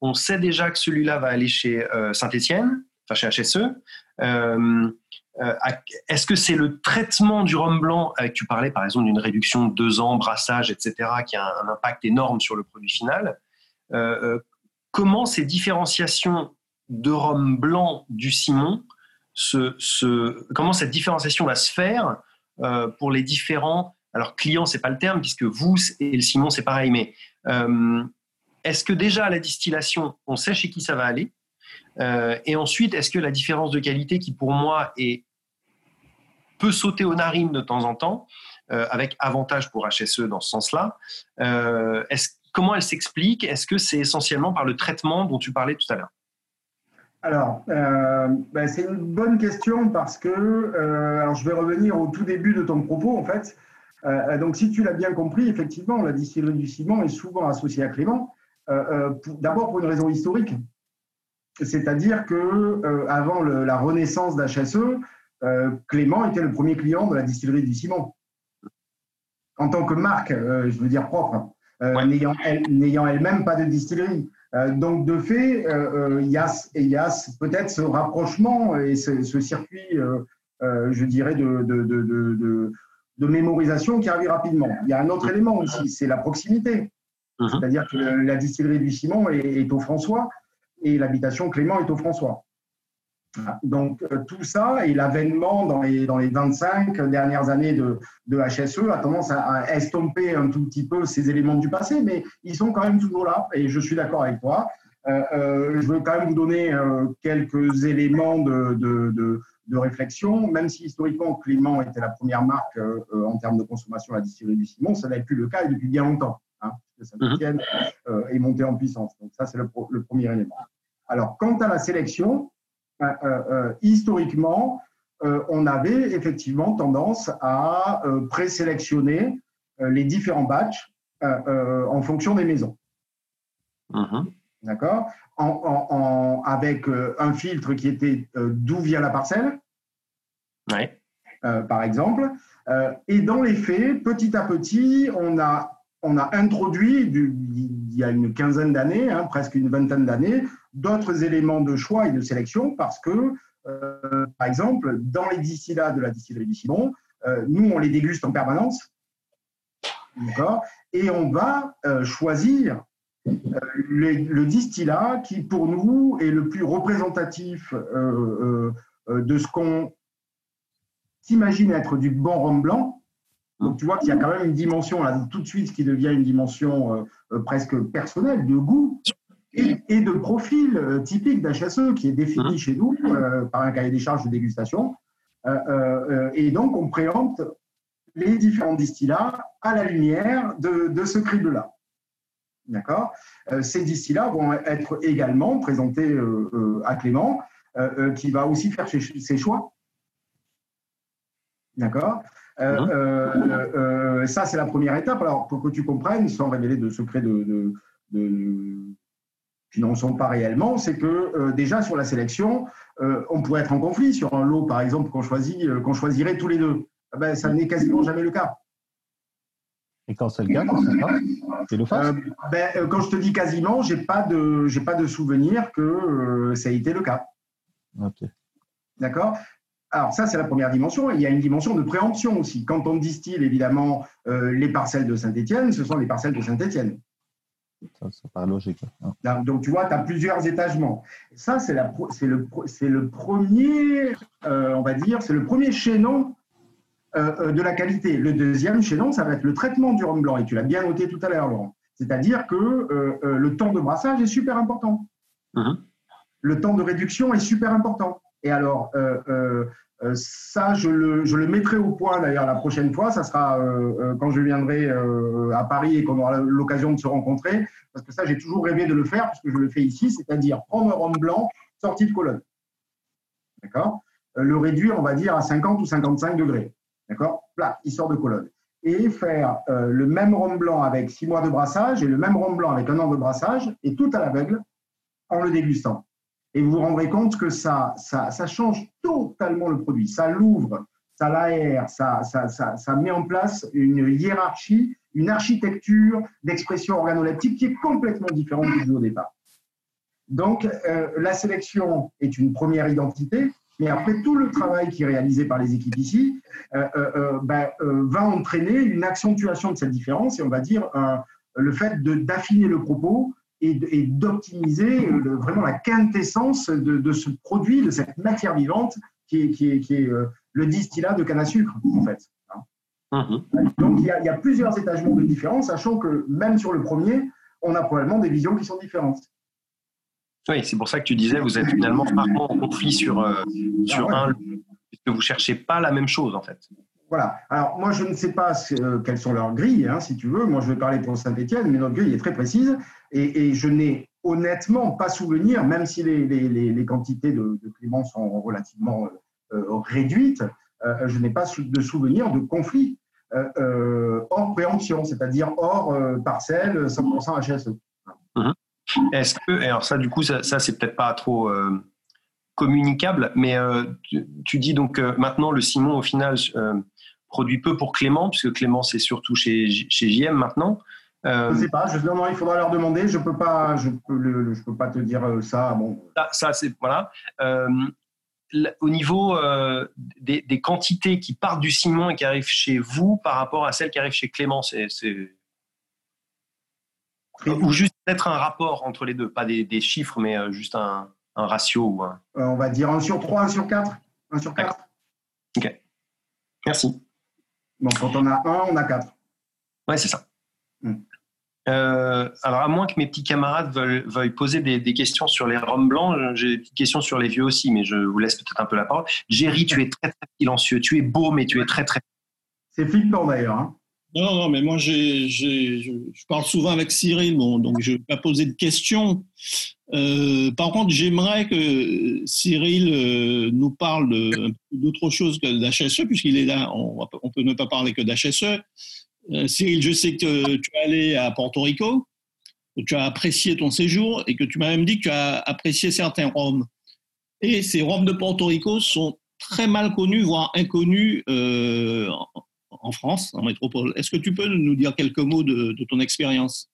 on sait déjà que celui-là va aller chez euh, Saint-Étienne, enfin chez HSE. Euh, euh, est-ce que c'est le traitement du rhum blanc, tu parlais par exemple d'une réduction de deux ans, brassage, etc., qui a un, impact énorme sur le produit final Comment ces différenciations de rhum blanc du Simon, comment cette différenciation va se faire euh, pour les différents. Alors clients, c'est pas le terme puisque vous et le Simon, c'est pareil. Mais euh, est-ce que déjà à la distillation, on sait chez qui ça va aller euh, Et ensuite, est-ce que la différence de qualité, qui pour moi est peut sauter aux narines de temps en temps, avec avantage pour HSE dans ce sens-là, est comment elle s'explique? Est-ce que c'est essentiellement par le traitement dont tu parlais tout à l'heure? Alors, euh, ben, c'est une bonne question parce que, euh, alors je vais revenir au tout début de ton propos en fait. Euh, donc, si tu l'as bien compris, effectivement, la distillerie du ciment est souvent associée à Clément. D'abord pour une raison historique, c'est-à-dire que avant la renaissance d'HSE, Clément était le premier client de la distillerie du ciment en tant que marque, je veux dire propre, n'ayant elle-même pas de distillerie. Euh, donc, de fait, euh, euh, il y a, peut-être ce rapprochement et ce, circuit, je dirais, de, de, de, mémorisation qui arrive rapidement. Il y a un autre élément aussi, c'est la proximité. Mhm. C'est-à-dire que la distillerie du Simon est, est au François et l'habitation Clément est au François. Donc euh, tout ça et l'avènement dans les, dans les 25 dernières années de, de HSE a tendance à, estomper un tout petit peu ces éléments du passé, mais ils sont quand même toujours là et je suis d'accord avec toi. Euh, euh, je veux quand même vous donner quelques éléments de, de, de, réflexion, même si historiquement Clément était la première marque en termes de consommation à la distillerie du Simon, ça n'avait plus le cas depuis bien longtemps. Hein, Saint-Etienne mhm. est monté en puissance. Donc ça, c'est le, le premier élément. Alors, quant à la sélection, historiquement, on avait effectivement tendance à présélectionner les différents batchs en fonction des maisons. Mhm. D'accord? Avec un filtre qui était d'où vient la parcelle, par exemple. et dans les faits, petit à petit, on a, on a introduit, il y a une quinzaine d'années, hein, presque une vingtaine d'années, d'autres éléments de choix et de sélection parce que, euh, par exemple, dans les distillats de la distillerie du Simon, euh, nous, on les déguste en permanence. Et on va euh, choisir le distillat qui, pour nous, est le plus représentatif de ce qu'on s'imagine être du bon rhum blanc. Donc, tu vois qu'il y a quand même une dimension, là, tout de suite, qui devient une dimension presque personnelle, de goût, et, de profil euh, typique d'HSE qui est défini mmh. chez nous euh, par un cahier des charges de dégustation. Euh, et donc, on préempte les différents distillats à la lumière de, ce crible-là. D'accord? Ces distillats vont être également présentés à Clément, qui va aussi faire ses, choix. D'accord? Mmh. Ça, c'est la première étape. Alors, pour que tu comprennes, sans révéler de secret de, de qui n'en sont pas réellement, c'est que euh, déjà sur la sélection, euh, on pourrait être en conflit sur un lot, par exemple, qu'on choisit, euh, qu'on choisirait tous les deux. Ah ben, ça n'est quasiment jamais le cas. Et quand c'est le cas, c'est le face ben, Quand je te dis quasiment, je n'ai pas, de, pas de souvenir que ça ait été le cas. Ok. D'accord? Alors ça, c'est la première dimension. Il y a une dimension de préemption aussi. Quand on distille, évidemment, les parcelles de Saint-Étienne, ce sont les parcelles de Saint-Étienne. Ça, paraît logique. Hein. Donc, tu vois, tu as plusieurs étagements. Ça, c'est le, le, premier, euh, on va dire, c'est le premier chaînon euh, euh, de la qualité. Le deuxième chaînon, ça va être le traitement du rhum blanc. Et tu l'as bien noté tout à l'heure, Laurent. C'est-à-dire que le temps de brassage est super important. Uh-huh. Le temps de réduction est super important. Et alors, euh, ça, je le, je le, mettrai au point d'ailleurs la prochaine fois. Ça sera euh, euh, quand je viendrai à Paris et qu'on aura l'occasion de se rencontrer. Parce que ça, j'ai toujours rêvé de le faire, puisque je le fais ici, c'est-à-dire prendre un rhum blanc sorti de colonne. D'accord? Le réduire, on va dire, à 50 ou 55 degrés. D'accord? Là, il sort de colonne. Et faire le même rhum blanc avec 6 mois de brassage et le même rhum blanc avec un an de brassage, et tout à l'aveugle, en le dégustant. Et vous vous rendrez compte que ça, change totalement le produit. Ça l'ouvre, ça l'aère, ça, met en place une hiérarchie, une architecture d'expression organoleptique qui est complètement différente du jeu au départ. Donc, euh, la sélection est une première identité, mais après tout le travail qui est réalisé par les équipes ici euh, euh, ben, va entraîner une accentuation de cette différence et on va dire le fait d'affiner le propos, et, d'optimiser euh, vraiment la quintessence de, ce produit, de cette matière vivante qui est, qui est, qui est euh, le distillat de canne à sucre, en fait. Mhm. Donc, il y, a, plusieurs étagements de différence, sachant que même sur le premier, on a probablement des visions qui sont différentes. Oui, c'est pour ça que tu disais, vous êtes finalement rarement en conflit sur, euh, sur ah un, puisque vous ne cherchez pas la même chose, en fait. Voilà. Alors, moi, je ne sais pas quelles sont leurs grilles, hein, si tu veux. Moi, je vais parler pour Saint-Etienne, mais notre grille est très précise. Et, je n'ai honnêtement pas souvenir, même si les, quantités de, de, sont relativement réduites, je n'ai pas de souvenir de conflit hors préemption, c'est-à-dire hors parcelle 100% HSE. Mmh. Est-ce que, alors ça, du coup, ça, c'est peut-être pas trop communicable, mais tu, dis donc maintenant le Simon, au final, produit peu pour Clément, puisque Clément, c'est surtout chez, chez JM maintenant. Euh, je ne sais pas, je, non, il faudra leur demander. Je ne peux, pas, je peux, je peux pas te dire euh, ça. Bon. Ça, ça c'est. Voilà. Euh, au niveau euh, des, des, quantités qui partent du Simon et qui arrivent chez vous par rapport à celles qui arrivent chez Clément, c'est. Ou juste peut-être un rapport entre les deux, pas des, des chiffres, mais juste un, un ratio ou un... On va dire 1 sur 3, 1 sur 4. 1 sur 4. Ok. Merci. Donc quand on a 1, on a 4. Ouais, c'est ça. Hmm. Euh, alors, à moins que mes petits camarades veuillent, veuillent poser des, des, questions sur les roms blancs, j'ai des questions sur les vieux aussi, mais je vous laisse peut-être un peu la parole. Jerry, tu es très, très silencieux. Tu es beau, mais tu es très, très. C'est flippant d'ailleurs. Hein. Non, non, mais moi, je, je, parle souvent avec Cyril, bon, donc je ne vais pas poser de questions. Euh, par contre, j'aimerais que Cyril euh, nous parle d'autre chose que d'HSE, puisqu'il est là, on, on, peut ne pas parler que d'HSE. Euh, Cyril, je sais que tu es allé à Porto Rico, que tu as apprécié ton séjour et que tu m'as même dit que tu as apprécié certains Roms. Et ces Roms de Porto Rico sont très mal connus, voire inconnus en France, en métropole. Est-ce que tu peux nous dire quelques mots de ton expérience?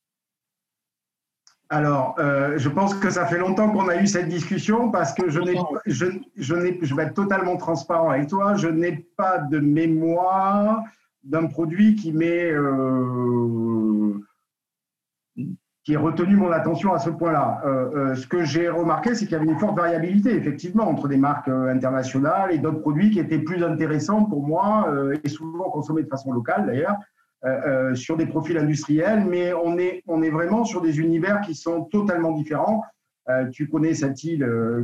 Alors, euh, je pense que ça fait longtemps qu'on a eu cette discussion parce que je n'ai, je, je, n'ai, je vais être totalement transparent avec toi, je n'ai pas de mémoire d'un produit qui m'est euh, qui ait retenu mon attention à ce point-là. Euh, ce que j'ai remarqué, c'est qu'il y avait une forte variabilité, effectivement, entre des marques internationales et d'autres produits qui étaient plus intéressants pour moi et souvent consommés de façon locale d'ailleurs, euh, sur des profils industriels, mais on est, on est vraiment sur des univers qui sont totalement différents. tu connais cette île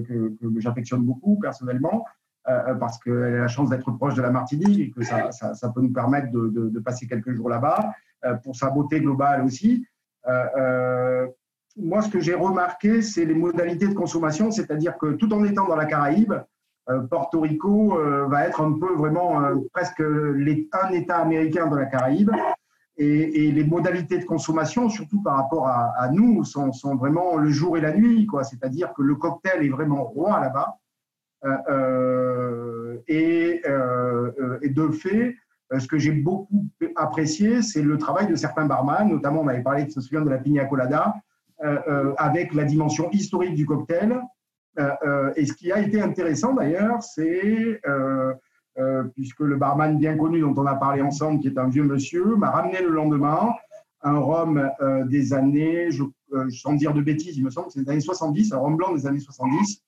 que, j'affectionne beaucoup personnellement. Euh, parce qu'elle a la chance d'être proche de la Martinique et que ça, ça, peut nous permettre de, de, passer quelques jours là-bas, euh, pour sa beauté globale aussi. Euh, moi, ce que j'ai remarqué, c'est les modalités de consommation, c'est-à-dire que tout en étant dans la Caraïbe, Porto Rico va être un peu vraiment presque les, un État américain de la Caraïbe. Et, les modalités de consommation, surtout par rapport à, nous, sont, vraiment le jour et la nuit. C'est-à-dire que le cocktail est vraiment roi là-bas. Euh, euh, et, euh, de fait, ce que j'ai beaucoup apprécié, c'est le travail de certains barman, notamment on avait parlé, se souvient de la pina colada, avec la dimension historique du cocktail. Et ce qui a été intéressant d'ailleurs, c'est puisque le barman bien connu dont on a parlé ensemble, qui est un vieux monsieur, m'a ramené le lendemain un rhum des années, je, sans dire de bêtises, il me semble que c'est des années 70, un rhum blanc des années 70,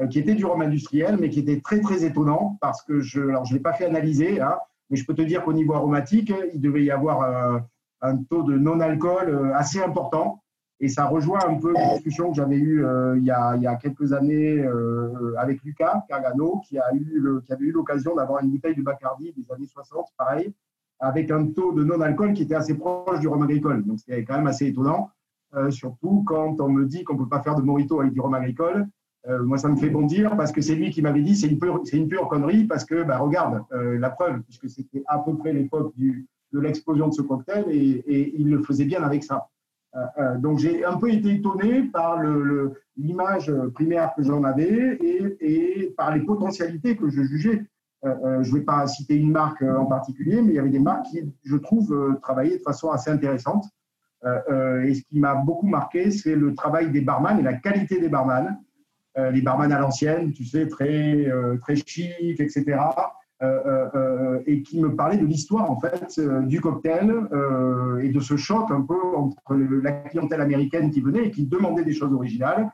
euh, qui était du rhum industriel, mais qui était très très étonnant parce que je, alors je l'ai pas fait analyser, hein, mais je peux te dire qu'au niveau aromatique, il devait y avoir euh, un taux de non-alcool euh, assez important. Et ça rejoint un peu une discussion que j'avais eue il, y a, il y a quelques années avec Lucas Cargano, qui, avait eu l'occasion d'avoir une bouteille de Bacardi des années 60, pareil, avec un taux de non-alcool qui était assez proche du rhum agricole. Donc c'était quand même assez étonnant, surtout quand on me dit qu'on ne peut pas faire de morito avec du rhum agricole. Euh, moi, ça me fait bondir parce que c'est lui qui m'avait dit c'est une pure, c'est une pure connerie parce que, bah, regarde, euh, la preuve, puisque c'était à peu près l'époque de l'explosion de ce cocktail et, il le faisait bien avec ça. Euh, euh donc, j'ai un peu été étonné par l'image primaire que j'en avais et, par les potentialités que je jugeais. Euh, je ne vais pas citer une marque en particulier, mais il y avait des marques qui, je trouve, travaillaient de façon assez intéressante. et ce qui m'a beaucoup marqué, c'est le travail des barman et la qualité des barman. Les barman à l'ancienne, tu sais, très, très chic, etc. Euh, et qui me parlait de l'histoire en fait du cocktail et de ce choc un peu entre la clientèle américaine qui venait et qui demandait des choses originales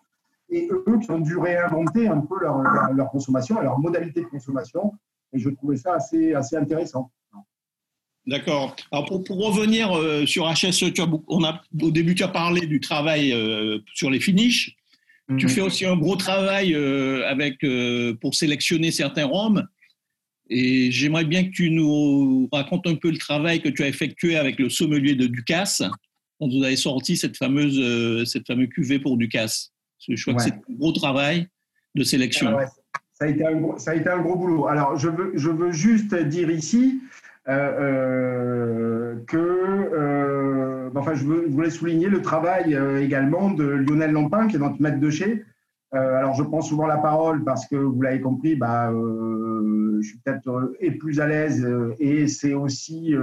et eux qui ont dû réinventer un peu leur, leur, consommation et leur modalité de consommation. Et je trouvais ça assez, assez intéressant. D'accord. Alors pour, pour revenir sur tu as, on a, au début tu as parlé du travail sur les finishes. Tu fais aussi un gros travail euh, avec, euh, pour sélectionner certains roms. Et j'aimerais bien que tu nous racontes un peu le travail que tu as effectué avec le sommelier de Ducasse quand vous avez sorti cette fameuse, cette fameuse cuvée pour Ducasse. je crois que c'est un gros travail de sélection. Ah ça, a été un gros, ça a été un gros boulot. Alors, je veux, je veux juste dire ici que, enfin, je, veux, voulais souligner le travail également de Lionel Lampin, qui est notre maître de chez, euh, alors, je prends souvent la parole parce que vous l'avez compris, bah, euh, je suis peut-être euh, plus à l'aise et c'est aussi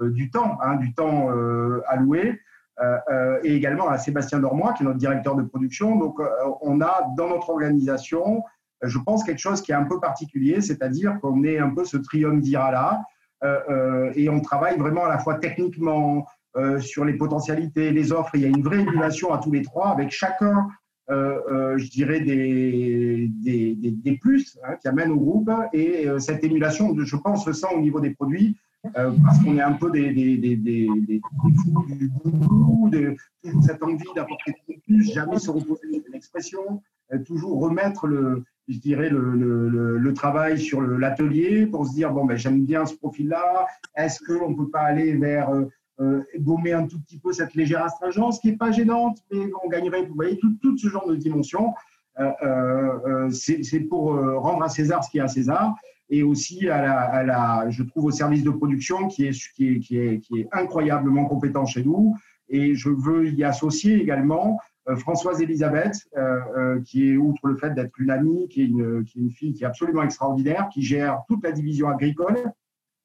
du temps, hein, du temps alloué. et également à Sébastien Dormois, qui est notre directeur de production. Donc, on a dans notre organisation, je pense, quelque chose qui est un peu particulier, c'est-à-dire qu'on est un peu ce triumvirat-là et on travaille vraiment à la fois techniquement, sur les potentialités, les offres. Il y a une vraie émulation à tous les trois, avec chacun euh, euh, je dirais, des, des, des, plus hein, qui amènent au groupe. Et euh, cette émulation, je pense, se sent au niveau des produits, parce qu'on est un peu des, des, fous du goût, de cette envie d'apporter plus, jamais se reposer sur une expression, toujours remettre le, je dirais, le, le, travail sur l'atelier pour se dire, bon, ben, j'aime bien ce profil-là, est-ce qu'on ne peut pas aller vers euh, gommer un tout petit peu cette légère astringence qui n'est pas gênante, mais on gagnerait, vous voyez, tout, tout ce genre de dimension. Euh, euh, c'est pour rendre à César ce qui est à César et aussi à la, je trouve au service de production qui est, qui est, qui est, incroyablement compétent chez nous. Et je veux y associer également Françoise Elisabeth, euh, qui est, outre le fait d'être une amie, qui est une, qui est une fille qui est absolument extraordinaire, qui gère toute la division agricole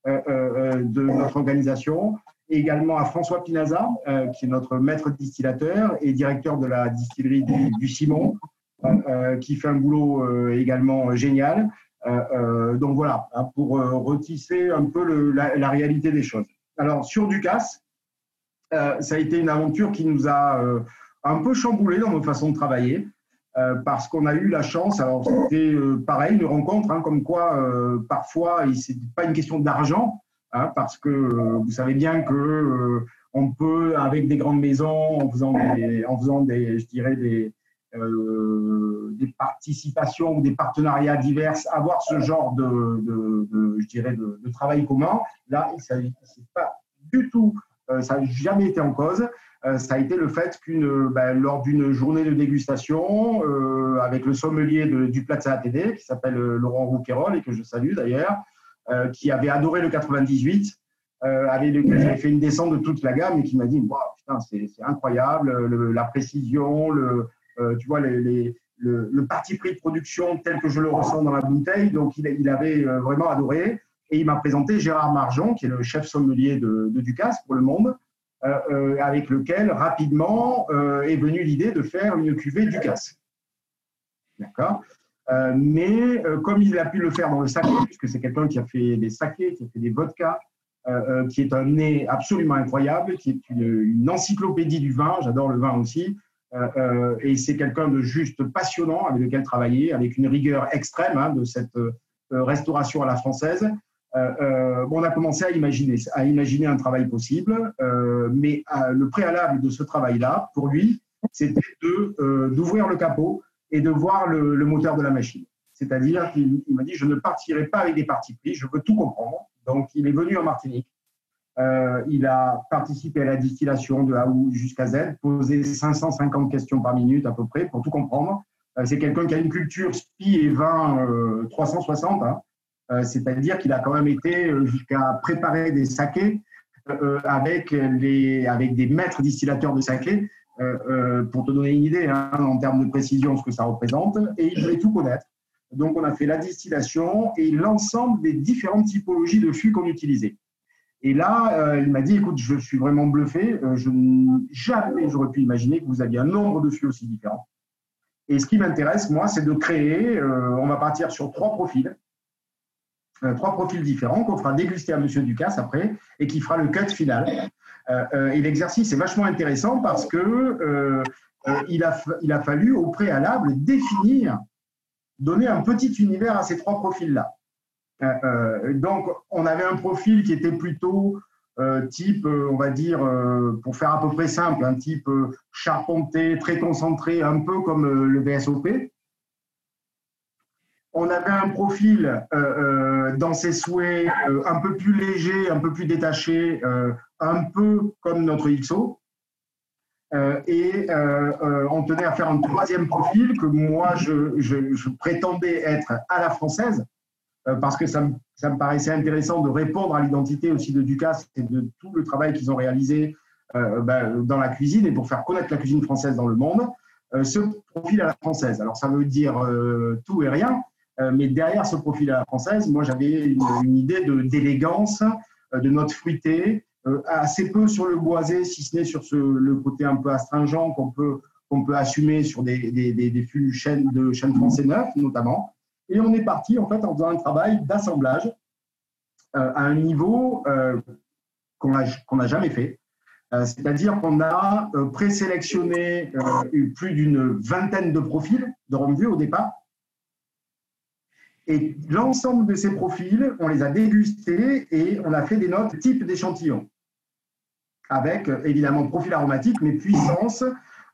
euh, de notre organisation, également à François Pinaza, euh, qui est notre maître distillateur et directeur de la distillerie du, Simon, euh, euh, qui fait un boulot également génial. donc voilà, hein, pour retisser un peu la, réalité des choses. Alors sur Ducasse, ça a été une aventure qui nous a un peu chamboulé dans nos façons de travailler. parce qu'on a eu la chance, alors c'était pareil, une rencontre, hein, comme quoi parfois, ce n'est pas une question d'argent, Hein, parce que euh, vous savez bien que euh, on peut, avec des grandes maisons, en faisant des, je dirais euh, des participations ou des partenariats divers, avoir ce genre de, je dirais de, travail commun. Là, s'agit pas du tout, ça n'a jamais été en cause. ça a été le fait qu'une, ben, lors d'une journée de dégustation avec le sommelier du Plaza ATD, qui s'appelle Laurent Rouquayrol et que je salue d'ailleurs, euh, qui avait adoré le 98, euh, avec fait une descente de toute la gamme et qui m'a dit putain, c'est incroyable, la précision, le, euh, tu vois, les, le, parti pris de production tel que je le ressens dans la bouteille. Donc, il, avait vraiment adoré. Et il m'a présenté Gérard Marjon, qui est le chef sommelier de, de Ducasse pour le monde, avec lequel rapidement est venue l'idée de faire une cuvée Ducasse. D'accord? Euh, mais euh, comme il a pu le faire dans le saké, puisque c'est quelqu'un qui a fait des sakés, qui a fait des vodkas, euh, qui est un nez absolument incroyable, qui est une, encyclopédie du vin, j'adore le vin aussi, et c'est quelqu'un de juste passionnant avec lequel travailler, avec une rigueur extrême hein, de cette restauration à la française. on a commencé à imaginer, à imaginer un travail possible, mais le préalable de ce travail-là, pour lui, c'était d'ouvrir le capot et de voir le, moteur de la machine. C'est-à-dire qu'il m'a dit, je ne partirai pas avec des parties pris, je veux tout comprendre. Donc, il est venu en Martinique. Euh, il a participé à la distillation de A jusqu'à Z, posé 550 questions par minute à peu près pour tout comprendre. Euh, c'est quelqu'un qui a une culture spi et vin 360, hein. euh, c'est-à-dire qu'il a quand même été jusqu'à préparer des sakés avec, avec des maîtres distillateurs de saké euh, euh, pour te donner une idée hein, en termes de précision ce que ça représente, et il voulait tout connaître. Donc on a fait la distillation et l'ensemble des différentes typologies de fûts qu'on utilisait. Et là, euh, il m'a dit, écoute, je suis vraiment bluffé, jamais j'aurais pu imaginer que vous aviez un nombre de fûts aussi différents. Et ce qui m'intéresse, moi, c'est de créer, on va partir sur trois profils, trois profils différents qu'on fera déguster à Monsieur Ducasse après et qui fera le cut final. Euh, euh, et l'exercice est vachement intéressant parce que euh, il, a, il a fallu au préalable définir, donner un petit univers à ces trois profils-là. donc, on avait un profil qui était plutôt type, on va dire, pour faire à peu près simple, un type charpenté, très concentré, un peu comme le VSOP. On avait un profil dans ses souhaits un peu plus léger, un peu plus détaché, un peu comme notre XO, et on tenait à faire un troisième profil que moi, je, prétendais être à la française, parce que ça me, paraissait intéressant de répondre à l'identité aussi de Ducasse et de tout le travail qu'ils ont réalisé ben, dans la cuisine et pour faire connaître la cuisine française dans le monde. ce profil à la française. Alors, ça veut dire tout et rien, euh, mais derrière ce profil à la française, moi j'avais une, idée d'élégance, euh, de notes fruitées, euh, assez peu sur le boisé, si ce n'est sur le côté un peu astringent qu'on peut, qu'on peut assumer sur des, des, des, fûts chênes, de français neufs notamment. Et on est parti en fait en faisant un travail d'assemblage à un niveau qu'on n'a jamais fait. C'est-à-dire qu'on a présélectionné plus d'une vingtaine de profils de rhum au départ, et l'ensemble de ces profils, on les a dégustés et on a fait des notes type d'échantillon. Avec évidemment profil aromatique, mais puissance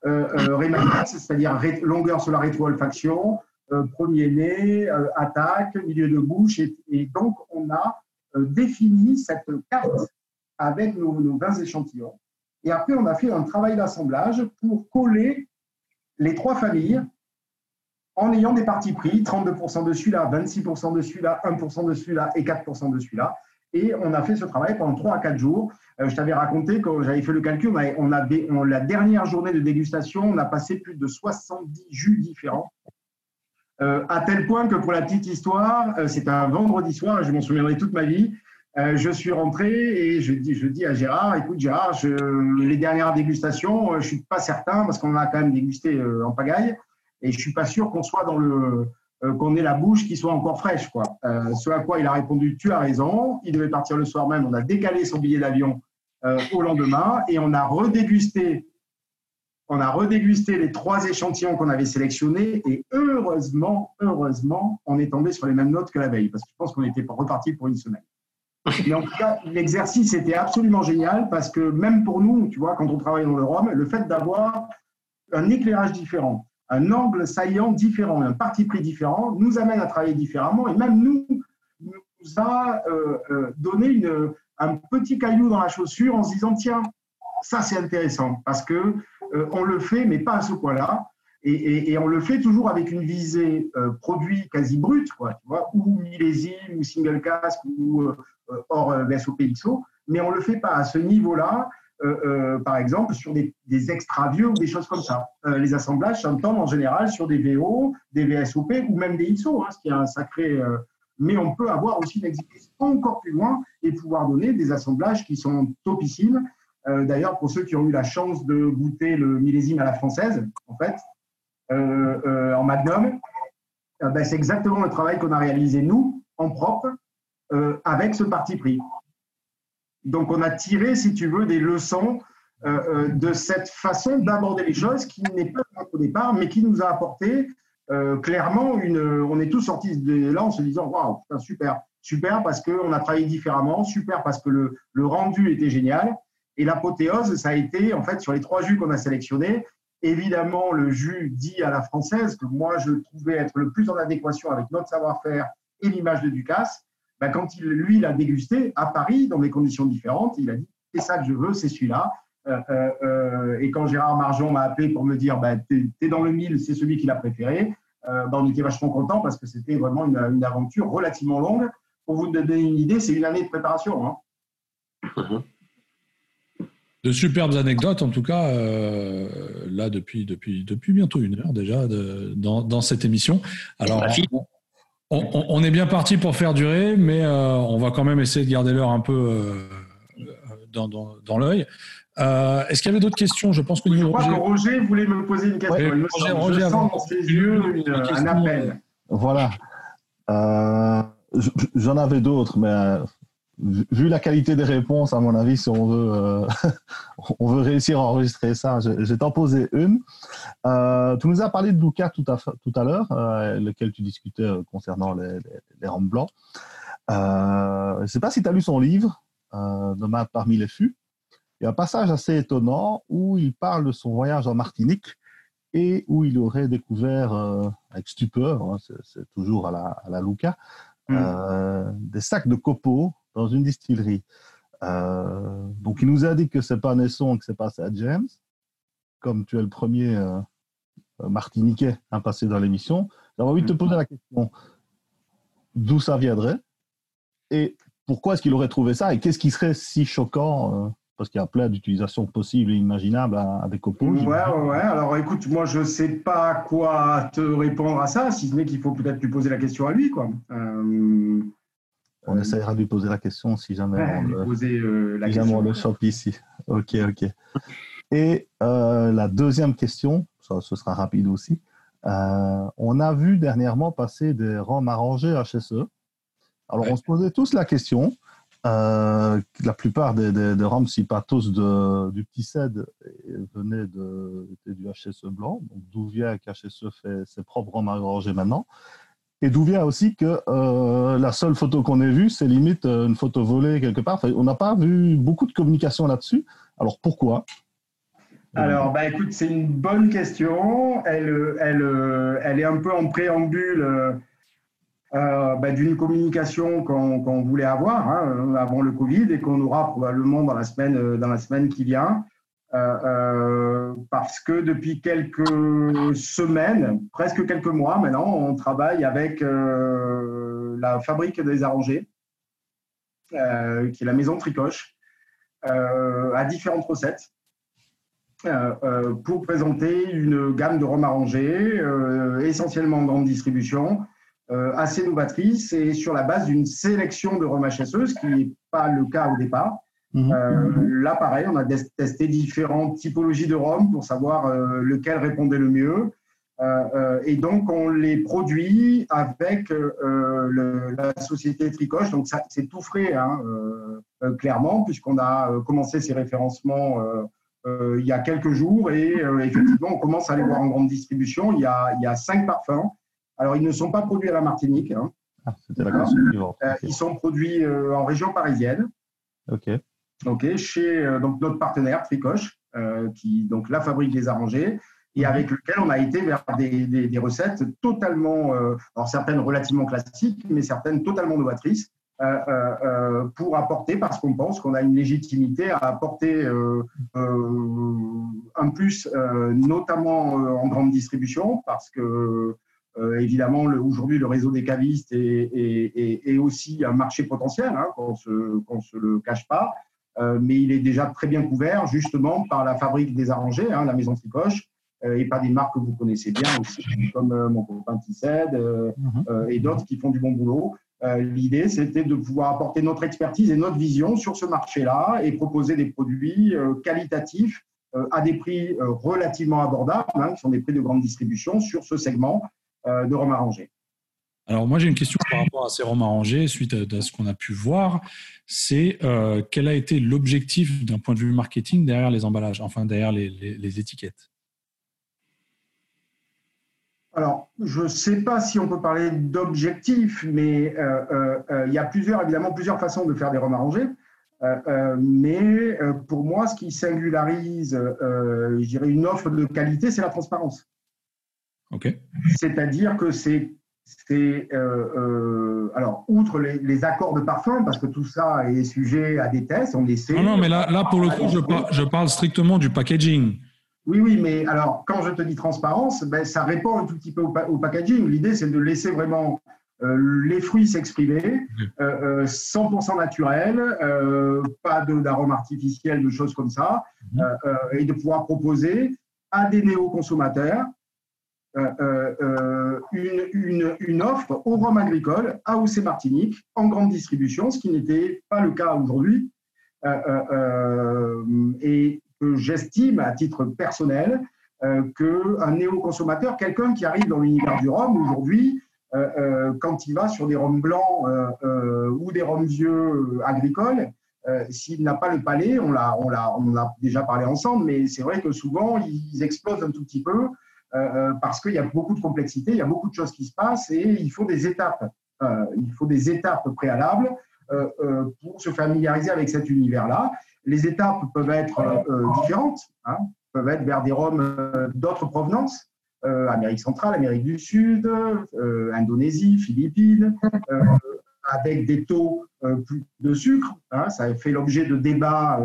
euh, euh c'est-à-dire longueur sur la rétro-olfaction, euh, premier nez, euh, attaque, milieu de bouche. Et, donc, on a défini cette carte avec nos, nos 20 échantillons. Et après, on a fait un travail d'assemblage pour coller les trois familles en ayant des parties pris, 32% de celui-là, 26% de celui-là, 1% de celui-là et 4% de celui-là. Et on a fait ce travail pendant 3 à 4 jours. Euh, je t'avais raconté, quand j'avais fait le calcul, on avait, la dernière journée de dégustation, on a passé plus de 70 jus différents. Euh, à tel point que pour la petite histoire, euh, c'était un vendredi soir, je m'en souviendrai toute ma vie, je suis rentré et je dis, je dis à Gérard, écoute Gérard, les dernières dégustations, je ne suis pas certain, parce qu'on a quand même dégusté en pagaille, et je suis pas sûr qu'on soit dans le euh, qu'on ait la bouche qui soit encore fraîche. Quoi. Euh, ce à quoi il a répondu Tu as raison. Il devait partir le soir même. On a décalé son billet d'avion euh, au lendemain et on a redégusté. On a redégusté les trois échantillons qu'on avait sélectionnés et heureusement, heureusement, on est tombé sur les mêmes notes que la veille parce que je pense qu'on était reparti pour une semaine. Mais en tout cas, l'exercice était absolument génial parce que même pour nous, tu vois, quand on travaille dans le Rhum, le fait d'avoir un éclairage différent, un angle saillant différent, un parti pris différent, nous amène à travailler différemment et même nous, nous a euh, euh, donné une, un petit caillou dans la chaussure en se disant tiens, ça c'est intéressant parce que euh, on le fait mais pas à ce point-là et, et, on le fait toujours avec une visée produit quasi brut, quoi, ou millésime ou single casque ou hors VSOP XO, mais on le fait pas à ce niveau-là par exemple, sur des, extra vieux ou des choses comme ça. Euh, les assemblages s'entendent en général sur des VO, des VSOP ou même des ISO, hein, ce qui est un sacré. mais on peut avoir aussi une exécution encore plus loin et pouvoir donner des assemblages qui sont topissimes. D'ailleurs, pour ceux qui ont eu la chance de goûter le millésime à la française, en fait, en Magnum, ben, c'est exactement le travail qu'on a réalisé nous, en propre, avec ce parti pris. Donc, on a tiré, si tu veux, des leçons euh, euh, de cette façon d'aborder les choses qui n'est pas au départ, mais qui nous a apporté euh, clairement une. On est tous sortis de là en se disant Waouh, super, super parce qu'on a travaillé différemment, super parce que le, le rendu était génial. Et l'apothéose, ça a été, en fait, sur les trois jus qu'on a sélectionnés, évidemment le jus dit à la française, que moi je trouvais être le plus en adéquation avec notre savoir-faire et l'image de Ducasse. Ben, quand il, lui, l'a dégusté à Paris, dans des conditions différentes, il a dit c'est ça que je veux, c'est celui-là. Euh, euh, euh, et quand Gérard Marjon m'a appelé pour me dire bah, t'es es dans le mille, c'est celui qu'il a préféré, ben, on était vachement content parce que c'était vraiment une, aventure relativement longue. Pour vous donner une idée, c'est une année de préparation. Hein. De superbes anecdotes, en tout cas, là, depuis, depuis, depuis bientôt une heure déjà dans, dans, cette émission. Alors, on, est bien parti pour faire durer, mais euh, on va quand même essayer de garder l'heure un peu euh, dans, dans, l'œil. Euh, est-ce qu'il y avait d'autres questions? Je pense que Je crois que Roger voulait me poser une question. Roger, je sens dans ses yeux un appel. Voilà. J'en avais d'autres, mais vu la qualité des réponses, à mon avis, si on veut, euh, on veut réussir à enregistrer ça, j'ai t'en posé une. Euh, tu nous as parlé de Luca tout à, tout à l'heure, euh, lequel tu discutais concernant les, les, blancs. je ne sais pas si tu as lu son livre, Nomade parmi les fûts. Il y a un passage assez étonnant où il parle de son voyage en Martinique et où il aurait découvert, avec stupeur, hein, c'est toujours à la, à la Luca, hmm. des sacs de copeaux dans une distillerie. Euh, donc, il nous a dit que c'est pas Nesson, que c'est pas ça James. comme tu es le premier Martiniquais à passer dans l'émission, j'avais envie de te mm. poser la question d'où ça viendrait et pourquoi est-ce qu'il aurait trouvé ça et qu'est-ce qui serait si choquant parce qu'il y a plein d'utilisations possibles et imaginables avec Oppo. Ouais, ouais, ouais. Alors écoute, moi je ne sais pas quoi te répondre à ça, si ce n'est qu'il faut peut-être lui poser la question à lui. Quoi. Euh, on essaiera de lui poser la question si jamais on, le, poser, euh, la question. on le chope ici. Ok, ok. Et euh, la deuxième question, ça, ce sera rapide aussi. on a vu dernièrement passer des ROM arrangés HSE. Alors on se posait tous la question euh, la plupart des, des, ROM, si pas tous, de, du petit CED venaient de, du HSE blanc. Donc, d'où vient qu'HSE fait ses propres ROM arrangés maintenant. Et d'où vient aussi que euh, la seule photo qu'on ait vue, c'est limite euh, une photo volée quelque part. on n'a pas vu beaucoup de communication là-dessus. Alors pourquoi? Alors, bah, écoute, c'est une bonne question. Elle, elle, elle est un peu en préambule euh, ben, d'une communication qu'on voulait avoir hein, avant le Covid et qu'on aura probablement dans la semaine, euh, dans la semaine qui vient. Euh, parce que depuis quelques semaines, presque quelques mois maintenant, on travaille avec la fabrique des arrangés, qui est la maison Tricoche, à différentes recettes. pour présenter une gamme de rhum arrangés, essentiellement en grande distribution, euh, assez novatrice et sur la base d'une sélection de rhum HSE, ce qui n'est pas le cas au départ. Mhm. Euh, là, pareil, on a testé différentes typologies de rhum pour savoir euh, lequel répondait le mieux. et donc, on les produit avec la société Tricoche. Donc, c'est tout frais, hein, clairement, puisqu'on a commencé ces référencements il y a quelques jours. Et effectivement, on commence à les voir en grande distribution. Il y a, il y a cinq parfums. Alors, ils ne sont pas produits à la Martinique. Hein. Ah, euh, ils sont produits euh, en région parisienne. OK. OK, chez euh, donc, notre partenaire Tricoche, qui donc la fabrique des arrangés, et mhm. avec lequel on a été vers des, des, recettes totalement, alors certaines relativement classiques, mais certaines totalement novatrices, pour apporter, parce qu'on pense qu'on a une légitimité à apporter un plus, notamment en grande distribution, parce que euh, évidemment, aujourd'hui, le réseau des cavistes est, aussi un marché potentiel, hein, qu'on ne se, le cache pas, euh, mais il est déjà très bien couvert justement par la fabrique des arrangés, hein, la maison Tricoche, euh, et par des marques que vous connaissez bien aussi, comme mon copain Tissed mhm. et d'autres qui font du bon boulot. L'idée, c'était de pouvoir apporter notre expertise et notre vision sur ce marché-là et proposer des produits qualitatifs à des prix relativement abordables, hein, qui sont des prix de grande distribution sur ce segment euh, de rhum arrangé. Alors moi j'ai une question par rapport à ces rhums arrangés suite à, ce qu'on a pu voir, c'est euh, quel a été l'objectif d'un point de vue marketing derrière les emballages, enfin derrière les, étiquettes? Alors, je ne sais pas si on peut parler d'objectif, mais euh, il y a plusieurs, évidemment plusieurs façons de faire des rhums arrangés. mais pour moi, ce qui singularise, je dirais, une offre de qualité, c'est la transparence. C'est-à-dire que c'est c'est euh, euh, alors outre les, accords de parfum parce que tout ça est sujet à des tests, on essaie. Non, non, mais là, là pour le coup, je, je, parle strictement du packaging. Oui, oui, mais alors quand je te dis transparence, ben, ça répond un tout petit peu au, packaging. L'idée, c'est de laisser vraiment euh, les fruits s'exprimer, 100% naturel, pas d'arômes artificiels, de choses comme ça, mhm. et de pouvoir proposer à des néo-consommateurs euh, euh, euh, une, offre au rhum agricole à OC Martinique en grande distribution, ce qui n'était pas le cas aujourd'hui. et que j'estime à titre personnel qu'un néo-consommateur, quelqu'un qui arrive dans l'univers du rhum aujourd'hui, quand il va sur des rhums blancs ou des rhums vieux agricoles, s'il n'a pas le palais, on, l'a, a déjà parlé ensemble, mais c'est vrai que souvent, ils explosent un tout petit peu euh, euh, parce qu'il y a beaucoup de complexité, il y a beaucoup de choses qui se passent et il faut des étapes. Euh, il faut des étapes préalables pour se familiariser avec cet univers-là. Les étapes peuvent être différentes, hein, peuvent être vers des roms d'autres provenances, Amérique centrale, Amérique du Sud, Indonésie, Philippines, avec des taux plus de sucre. Hein, ça fait l'objet de débats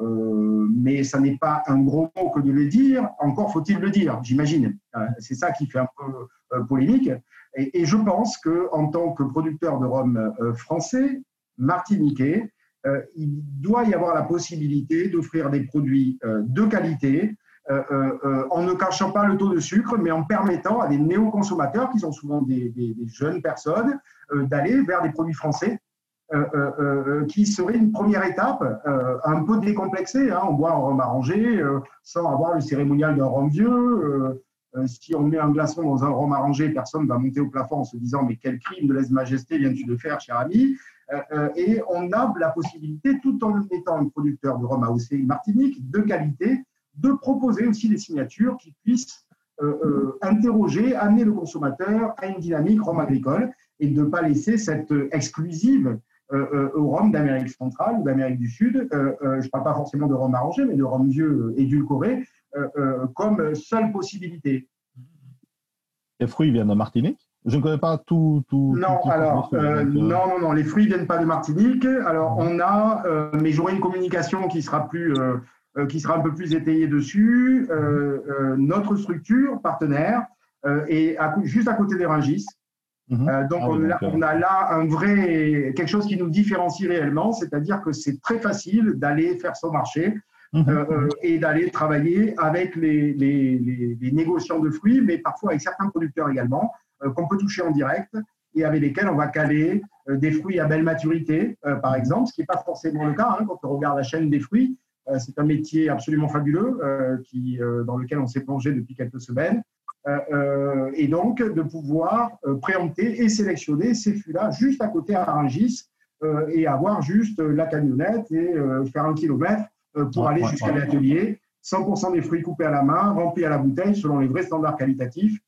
mais ça n'est pas un gros mot que de le dire, encore faut-il le dire, j'imagine. C'est ça qui fait un peu polémique. Et, je pense qu'en tant que producteur de rhum français, martiniquais, il doit y avoir la possibilité d'offrir des produits de qualité, euh, euh, euh, en ne cachant pas le taux de sucre, mais en permettant à des néo-consommateurs, qui sont souvent des, jeunes personnes, d'aller vers des produits français qui serait une première étape un peu décomplexée. Hein. On boit un rhum arrangé sans avoir le cérémonial d'un rhum vieux. si on met un glaçon dans un rhum arrangé, personne ne va monter au plafond en se disant mais quel crime de lèse-majesté viens-tu de faire, cher ami Et on a la possibilité, tout en étant un producteur de rhum AOC Martinique, de qualité, de proposer aussi des signatures qui puissent euh, euh, interroger, amener le consommateur à une dynamique rhum agricole et de ne pas laisser cette exclusive euh, au rhum d'Amérique centrale ou d'Amérique du Sud, je ne parle pas forcément de rhum arrangé, mais de rhum vieux édulcoré, comme seule possibilité. Les fruits viennent de Martinique? Je ne connais pas tout. tout non, alors, non, non, non, les fruits viennent pas de Martinique. Alors, on a, mais j'aurai une communication qui sera plus, euh, qui sera un peu plus étayé dessus. Euh, euh, notre structure partenaire est juste à côté des Rungis. Mhm. donc, ah on, a, là un vrai, quelque chose qui nous différencie réellement, c'est-à-dire que c'est très facile d'aller faire son marché mhm. et d'aller travailler avec les, les, les, négociants de fruits, mais parfois avec certains producteurs également, qu'on peut toucher en direct et avec lesquels on va caler des fruits à belle maturité, par exemple, ce qui n'est pas forcément le cas hein, quand on regarde la chaîne des fruits. Euh, c'est un métier absolument fabuleux euh, qui, euh, dans lequel on s'est plongé depuis quelques semaines. Et donc, de pouvoir préempter et sélectionner ces fûts-là juste à côté à Rungis et avoir juste la camionnette et faire un kilomètre pour aller jusqu'à l'atelier. 100% des fruits coupés à la main, remplis à la bouteille selon les vrais standards qualitatifs.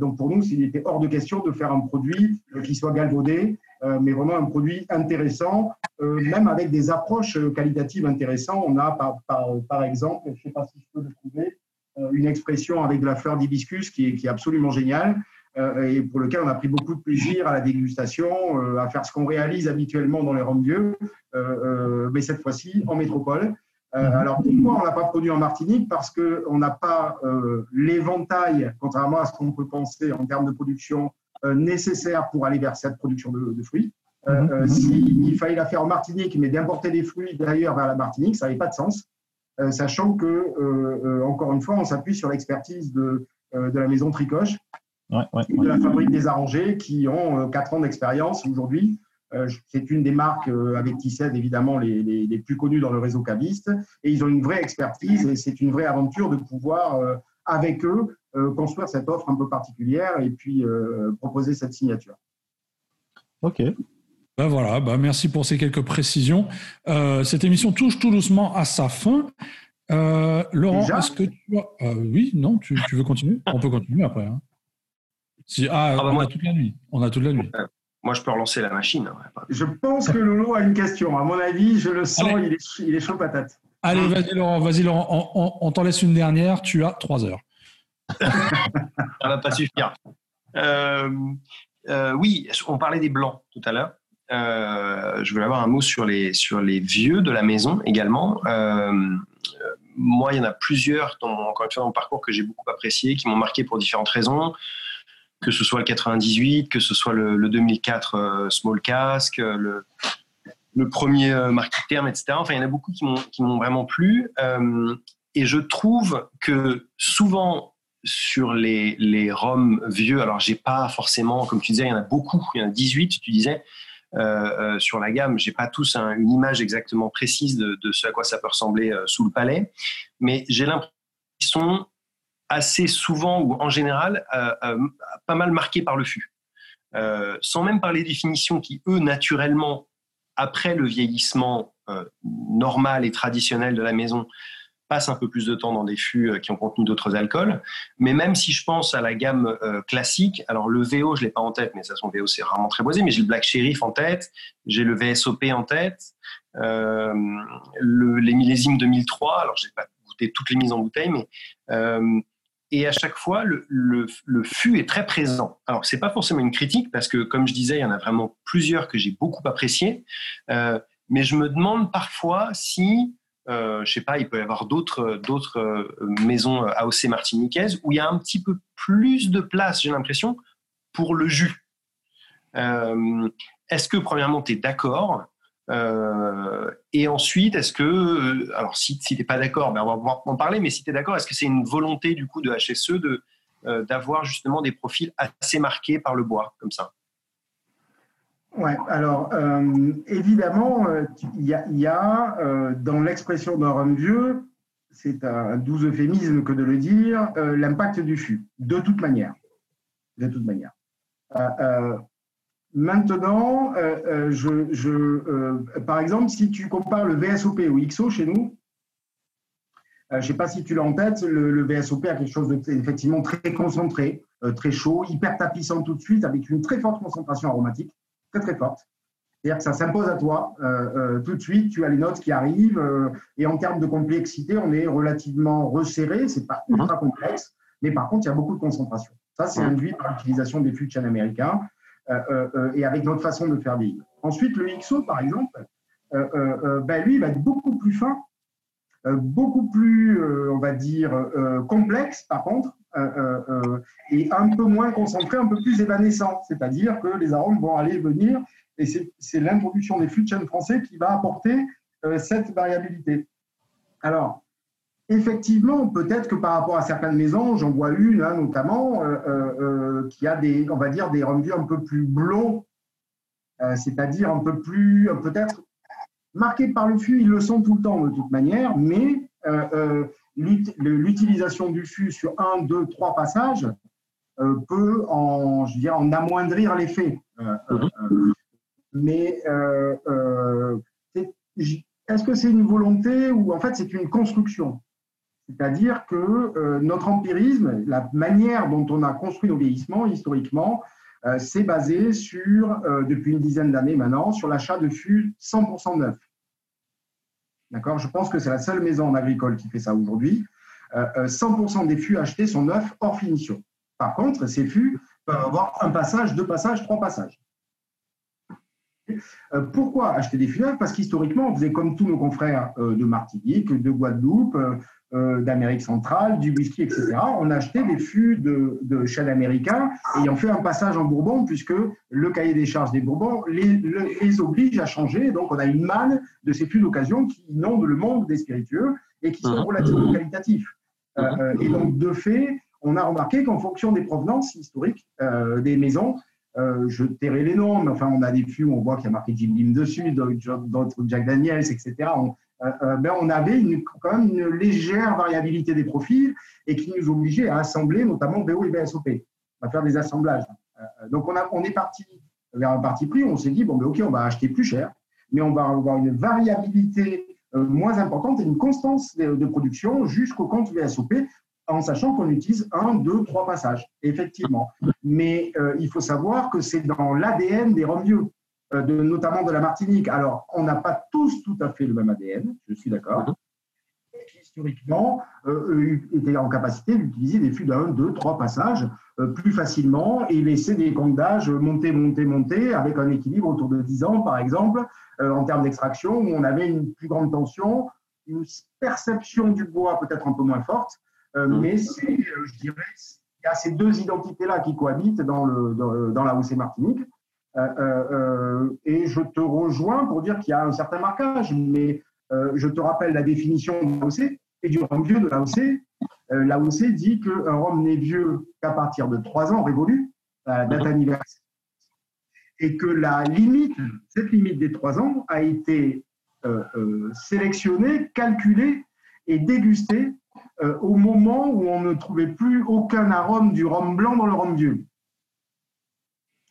donc pour nous, il était hors de question de faire un produit qui soit galvaudé, mais vraiment un produit intéressant euh, même avec des approches euh, qualitatives intéressantes. On a par, par, exemple, je ne sais pas si je peux le trouver, euh, une expression avec de la fleur d'hibiscus qui est, qui est absolument géniale et pour lequel on a pris beaucoup de plaisir à la dégustation, à faire ce qu'on réalise habituellement dans les rhums vieux, mais cette fois-ci en métropole. Alors pourquoi on n'a pas produit en Martinique? Parce qu'on n'a pas l'éventail, contrairement à ce qu'on peut penser en termes de production, nécessaire pour aller vers cette production de, de fruits. Euh, mhm. euh, s'il fallait la faire en Martinique, mais d'importer des fruits d'ailleurs vers la Martinique, ça n'avait pas de sens, euh, sachant que, encore une fois, on s'appuie sur l'expertise de, de la maison Tricoche et de la fabrique des arrangés qui ont 4 ans d'expérience aujourd'hui. c'est une des marques avec Tissed, évidemment, les, les, les, plus connues dans le réseau caviste. Et ils ont une vraie expertise et c'est une vraie aventure de pouvoir, avec eux, construire cette offre un peu particulière et puis proposer cette signature. OK. Ben voilà, ben merci pour ces quelques précisions. Euh, cette émission touche tout doucement à sa fin. Euh, Laurent, est-ce que tu as... Euh, oui, non, tu, veux continuer? On peut continuer après. Hein. Si, ah, ah bah on a toute la nuit. On a toute la nuit. Moi, je peux relancer la machine. Je pense que Lolo a une question. À mon avis, je le sens, il est, il est, chaud patate. Allez, vas-y Laurent, vas-y Laurent. On, on, t'en laisse une dernière. Tu as trois heures. Ça va pas suffire. oui, on parlait des blancs tout à l'heure. Euh, je voulais avoir un mot sur les, sur les vieux de la maison également. Euh, moi, il y en a plusieurs, dans, encore une mon parcours que j'ai beaucoup apprécié, qui m'ont marqué pour différentes raisons. Que ce soit le 98, que ce soit le, 2004 euh, Small Cask, le, premier Marquis Terme, etc. Enfin, il y en a beaucoup qui m'ont vraiment plu. et je trouve que souvent, sur les, les roms vieux, alors j'ai pas forcément, comme tu disais, il y en a beaucoup, il y en a 18, tu disais, euh, euh, sur la gamme. J'ai pas tous une image exactement précise de, ce à quoi ça peut ressembler euh, sous le palais, mais j'ai l'impression qu'ils sont assez souvent ou en général pas mal marqués par le fût. sans même parler des définitions qui, eux, naturellement, après le vieillissement normal et traditionnel de la maison, passe un peu plus de temps dans des fûts euh, qui ont contenu d'autres alcools. Mais même si je pense à la gamme euh, classique, alors le VO, je l'ai pas en tête, mais ça, son VO, c'est rarement très boisé, mais j'ai le Black Sheriff en tête, j'ai le VSOP en tête, euh, le, les millésimes 2003, alors j'ai pas goûté toutes les mises en bouteille, mais et à chaque fois, le, le, le, fût est très présent. Alors, c'est pas forcément une critique, parce que, comme je disais, il y en a vraiment plusieurs que j'ai beaucoup appréciés. mais je me demande parfois si euh, je sais pas, il peut y avoir d'autres euh, maisons AOC martiniquaises où il y a un petit peu plus de place, j'ai l'impression, pour le jus. Euh, est-ce que premièrement tu es d'accord et ensuite, est-ce que, alors si, tu n'es pas d'accord, ben on va pouvoir en parler, mais si tu es d'accord, est-ce que c'est une volonté du coup de HSE d'avoir justement des profils assez marqués par le bois, comme ça? Ouais, alors euh, évidemment, euh, il y a, euh, dans l'expression d'un rhum vieux, c'est un doux euphémisme que de le dire, l'impact du fût, de toute manière. De toute manière. maintenant, je, je par exemple, si tu compares le VSOP au XO chez nous, je ne sais pas si tu l'as en tête, le, VSOP a quelque chose d'effectivement très concentré, très chaud, hyper tapissant tout de suite, avec une très forte concentration aromatique très très forte. C'est-à-dire que ça s'impose à toi euh, euh, tout de suite. Tu as les notes qui arrivent euh, et en termes de complexité, on est relativement resserré. C'est pas ultra complexe, mais par contre, il y a beaucoup de concentration. Ça, c'est induit par l'utilisation des fûts de chêne américains et avec notre façon de faire vieillir. Ensuite, le XO, par exemple, ben, lui, il va être beaucoup plus fin, beaucoup plus, on va dire, complexe, par contre, et un peu moins concentré, un peu plus évanescent. C'est-à-dire que les arômes vont aller venir, et c'est l'introduction des fûts de chêne français qui va apporter cette variabilité. Alors, effectivement, peut-être que par rapport à certaines maisons, j'en vois une hein, notamment, qui a des, on va dire, des rendus un peu plus blonds, c'est-à-dire un peu plus, peut-être marqués par le fût, ils le sont tout le temps de toute manière, mais l'utilisation du fût sur un, deux, trois passages euh, peut en, je dirais, en amoindrir l'effet. Euh, euh, mais est-ce que c'est une volonté ou en fait c'est une construction? C'est-à-dire que notre empirisme, la manière dont on a construit nos vieillissements historiquement, c'est basé sur, depuis une dizaine d'années maintenant, sur l'achat de fûts 100% neufs. Je pense que c'est la seule maison en agricole qui fait ça aujourd'hui. 100% euh, euh, des fûts achetés sont neufs hors finition. Par contre, ces fûts peuvent avoir un passage, deux passages, trois passages. Euh, pourquoi acheter des fûts neufs Parce qu'historiquement, on faisait comme tous nos confrères de Martinique, de Guadeloupe, euh, d'Amérique centrale, du whisky, etc. On achetait des fûts de, de chêne américain ayant fait un passage en Bourbon, puisque le cahier des charges des Bourbons les, oblige à changer. Donc, on a une manne de ces fûts d'occasion qui inondent le monde des spiritueux et qui sont mhm. relativement qualitatifs. Euh, euh, et donc, de fait, on a remarqué qu'en fonction des provenances historiques des maisons, je tairai les noms, mais enfin, on a des fûts où on voit qu'il y a marqué Jim Beam dessus, d'autres Jack Daniels, etc. Euh, euh, ben, on avait quand même une légère variabilité des profils et qui nous obligeait à assembler notamment BO et BSOP, à faire des assemblages. Euh, donc on, on est parti vers un parti pris, on s'est dit, bon, ben, ok, on va acheter plus cher, mais on va avoir une variabilité moins importante et une constance de, production jusqu'au compte VSOP, en sachant qu'on utilise un, deux, trois passages, effectivement. Mais il faut savoir que c'est dans l'ADN des vieux. Euh, notamment de la Martinique. Alors, on n'a pas tous tout à fait le même ADN, je suis d'accord, historiquement euh, étaient en capacité d'utiliser des fûts d'un, deux, trois passages euh, plus facilement et laisser des comptes d'âge monter, monter, monter, avec un équilibre autour de 10 ans, par exemple, en termes d'extraction, où on avait une plus grande tension, une perception du bois peut-être un peu moins forte, mhm. mais c'est, je dirais, il y a ces deux identités-là qui cohabitent dans, le, dans, dans la OC Martinique. Euh, euh, euh, et je te rejoins pour dire qu'il y a un certain marquage, mais je te rappelle la définition de l'AOC et du rhum vieux de l'AOC. L'AOC dit qu'un rhum n'est vieux qu'à partir de 3 ans révolu, la date anniversaire. Et que la limite, cette limite des 3 ans, a été sélectionnée, calculée et dégustée au moment où on ne trouvait plus aucun arôme du rhum blanc dans le rhum vieux.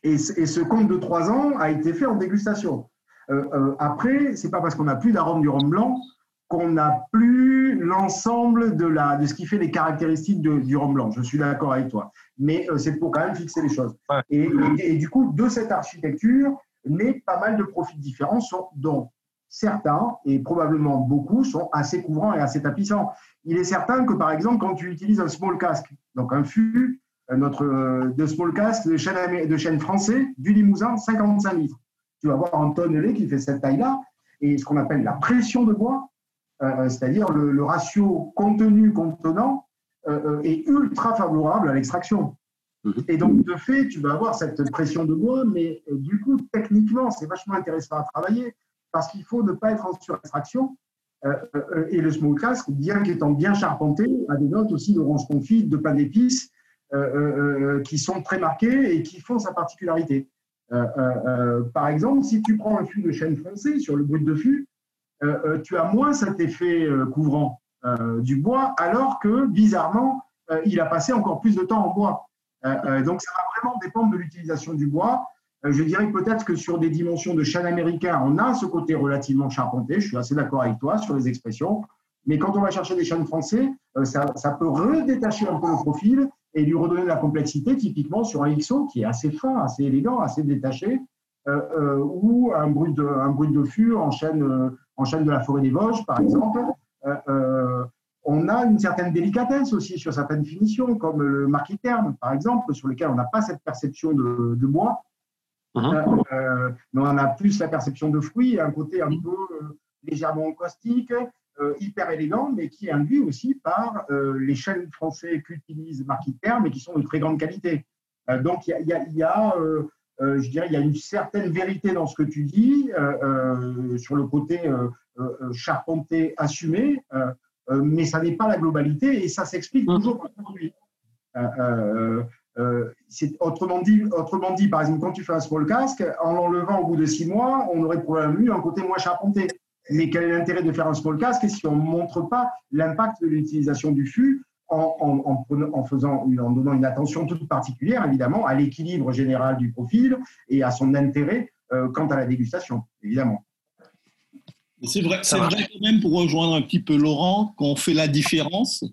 Et, ce compte de trois ans a été fait en dégustation. Euh, euh, après, c'est pas parce qu'on n'a plus d'arôme du rhum blanc qu'on n'a plus l'ensemble de, la, de ce qui fait les caractéristiques du rhum blanc. Je suis d'accord avec toi. Mais euh, c'est pour quand même fixer les choses. Et, et, du coup, de cette architecture, mais pas mal de profils différents, sont, dont certains, et probablement beaucoup, sont assez couvrants et assez tapissants. Il est certain que, par exemple, quand tu utilises un small cask, donc un fût euh, notre euh, de small cast de chêne, de chêne français du Limousin, 55 litres. Tu vas avoir un tonnelé qui fait cette taille-là et ce qu'on appelle la pression de bois c'est-à-dire le, ratio contenu-contenant est ultra favorable à l'extraction. Mhm. Et donc, de fait, tu vas avoir cette pression de bois, mais du coup, techniquement, c'est vachement intéressant à travailler parce qu'il faut ne pas être en surextraction. et le small cask, bien qu'étant bien charpenté, a des notes aussi d'orange confit, de pain d'épices, qui sont très marquées et qui font sa particularité. Euh, euh, euh, par exemple, si tu prends un fût de chêne foncé sur le brut de fût, tu as moins cet effet couvrant du bois, alors que bizarrement, il a passé encore plus de temps en bois. donc, ça va vraiment dépendre de l'utilisation du bois. Je dirais peut-être que sur des dimensions de chêne américain, on a ce côté relativement charpenté. Je suis assez d'accord avec toi sur les expressions. Mais quand on va chercher des chênes français, ça, ça, peut redétacher un peu le profil et lui redonner de la complexité, typiquement sur un XO qui est assez fin, assez élégant, assez détaché, euh, euh, ou un bruit de, un fût en chaîne, euh, en chaîne de la forêt des Vosges, par exemple. on a une certaine délicatesse aussi sur certaines finitions, comme le marquis terme, par exemple, sur lequel on n'a pas cette perception de, de bois, uh-huh. mais on a plus la perception de fruits, un côté un peu légèrement caustique, euh, hyper élégant, mais qui est induit aussi par euh, les chaînes français qu'utilise Marquis Terme et qui sont de très grande qualité. Euh, donc il y a, je dirais, il y a une certaine vérité dans ce que tu dis sur le côté charpenté assumé, mais ça n'est pas la globalité et ça s'explique mmh. toujours aujourd'hui. Autrement, dit, autrement dit, par exemple, quand tu fais un small casque, en l'enlevant au bout de six mois, on aurait probablement eu un côté moins charpenté. Mais quel est l'intérêt de faire un small cask si on ne montre pas l'impact de l'utilisation du fût en, en, faisant, en donnant une attention toute particulière, évidemment, à l'équilibre général du profil et à son intérêt euh, quant à la dégustation, évidemment. C'est vrai, c'est vrai quand même, pour rejoindre un petit peu Laurent, qu'on fait la différence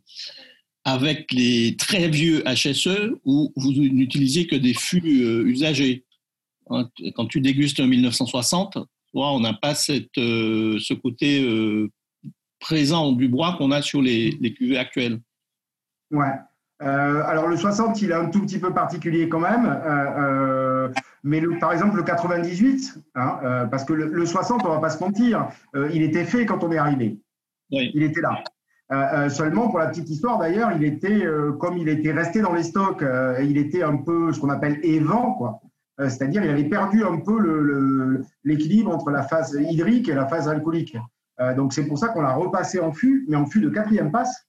avec les très vieux HSE où vous n'utilisez que des fûts euh, usagés. Hein, quand tu dégustes un 1960, on n'a pas cette, euh, ce côté euh, présent du bois qu'on a sur les, les cuvées actuelles. Ouais. Alors le 60, il est un tout petit peu particulier quand même, mais par exemple le 98, hein, parce que le, 60, on va pas se mentir, il était fait quand on est arrivé. Il était là. Seulement pour la petite histoire d'ailleurs, il était comme il était resté dans les stocks, il était un peu ce qu'on appelle évent quoi. Euh, c'est-à-dire il avait perdu un peu l'équilibre entre la phase hydrique et la phase alcoolique. Euh, donc c'est pour ça qu'on l'a repassé en fût, mais en fût de quatrième passe.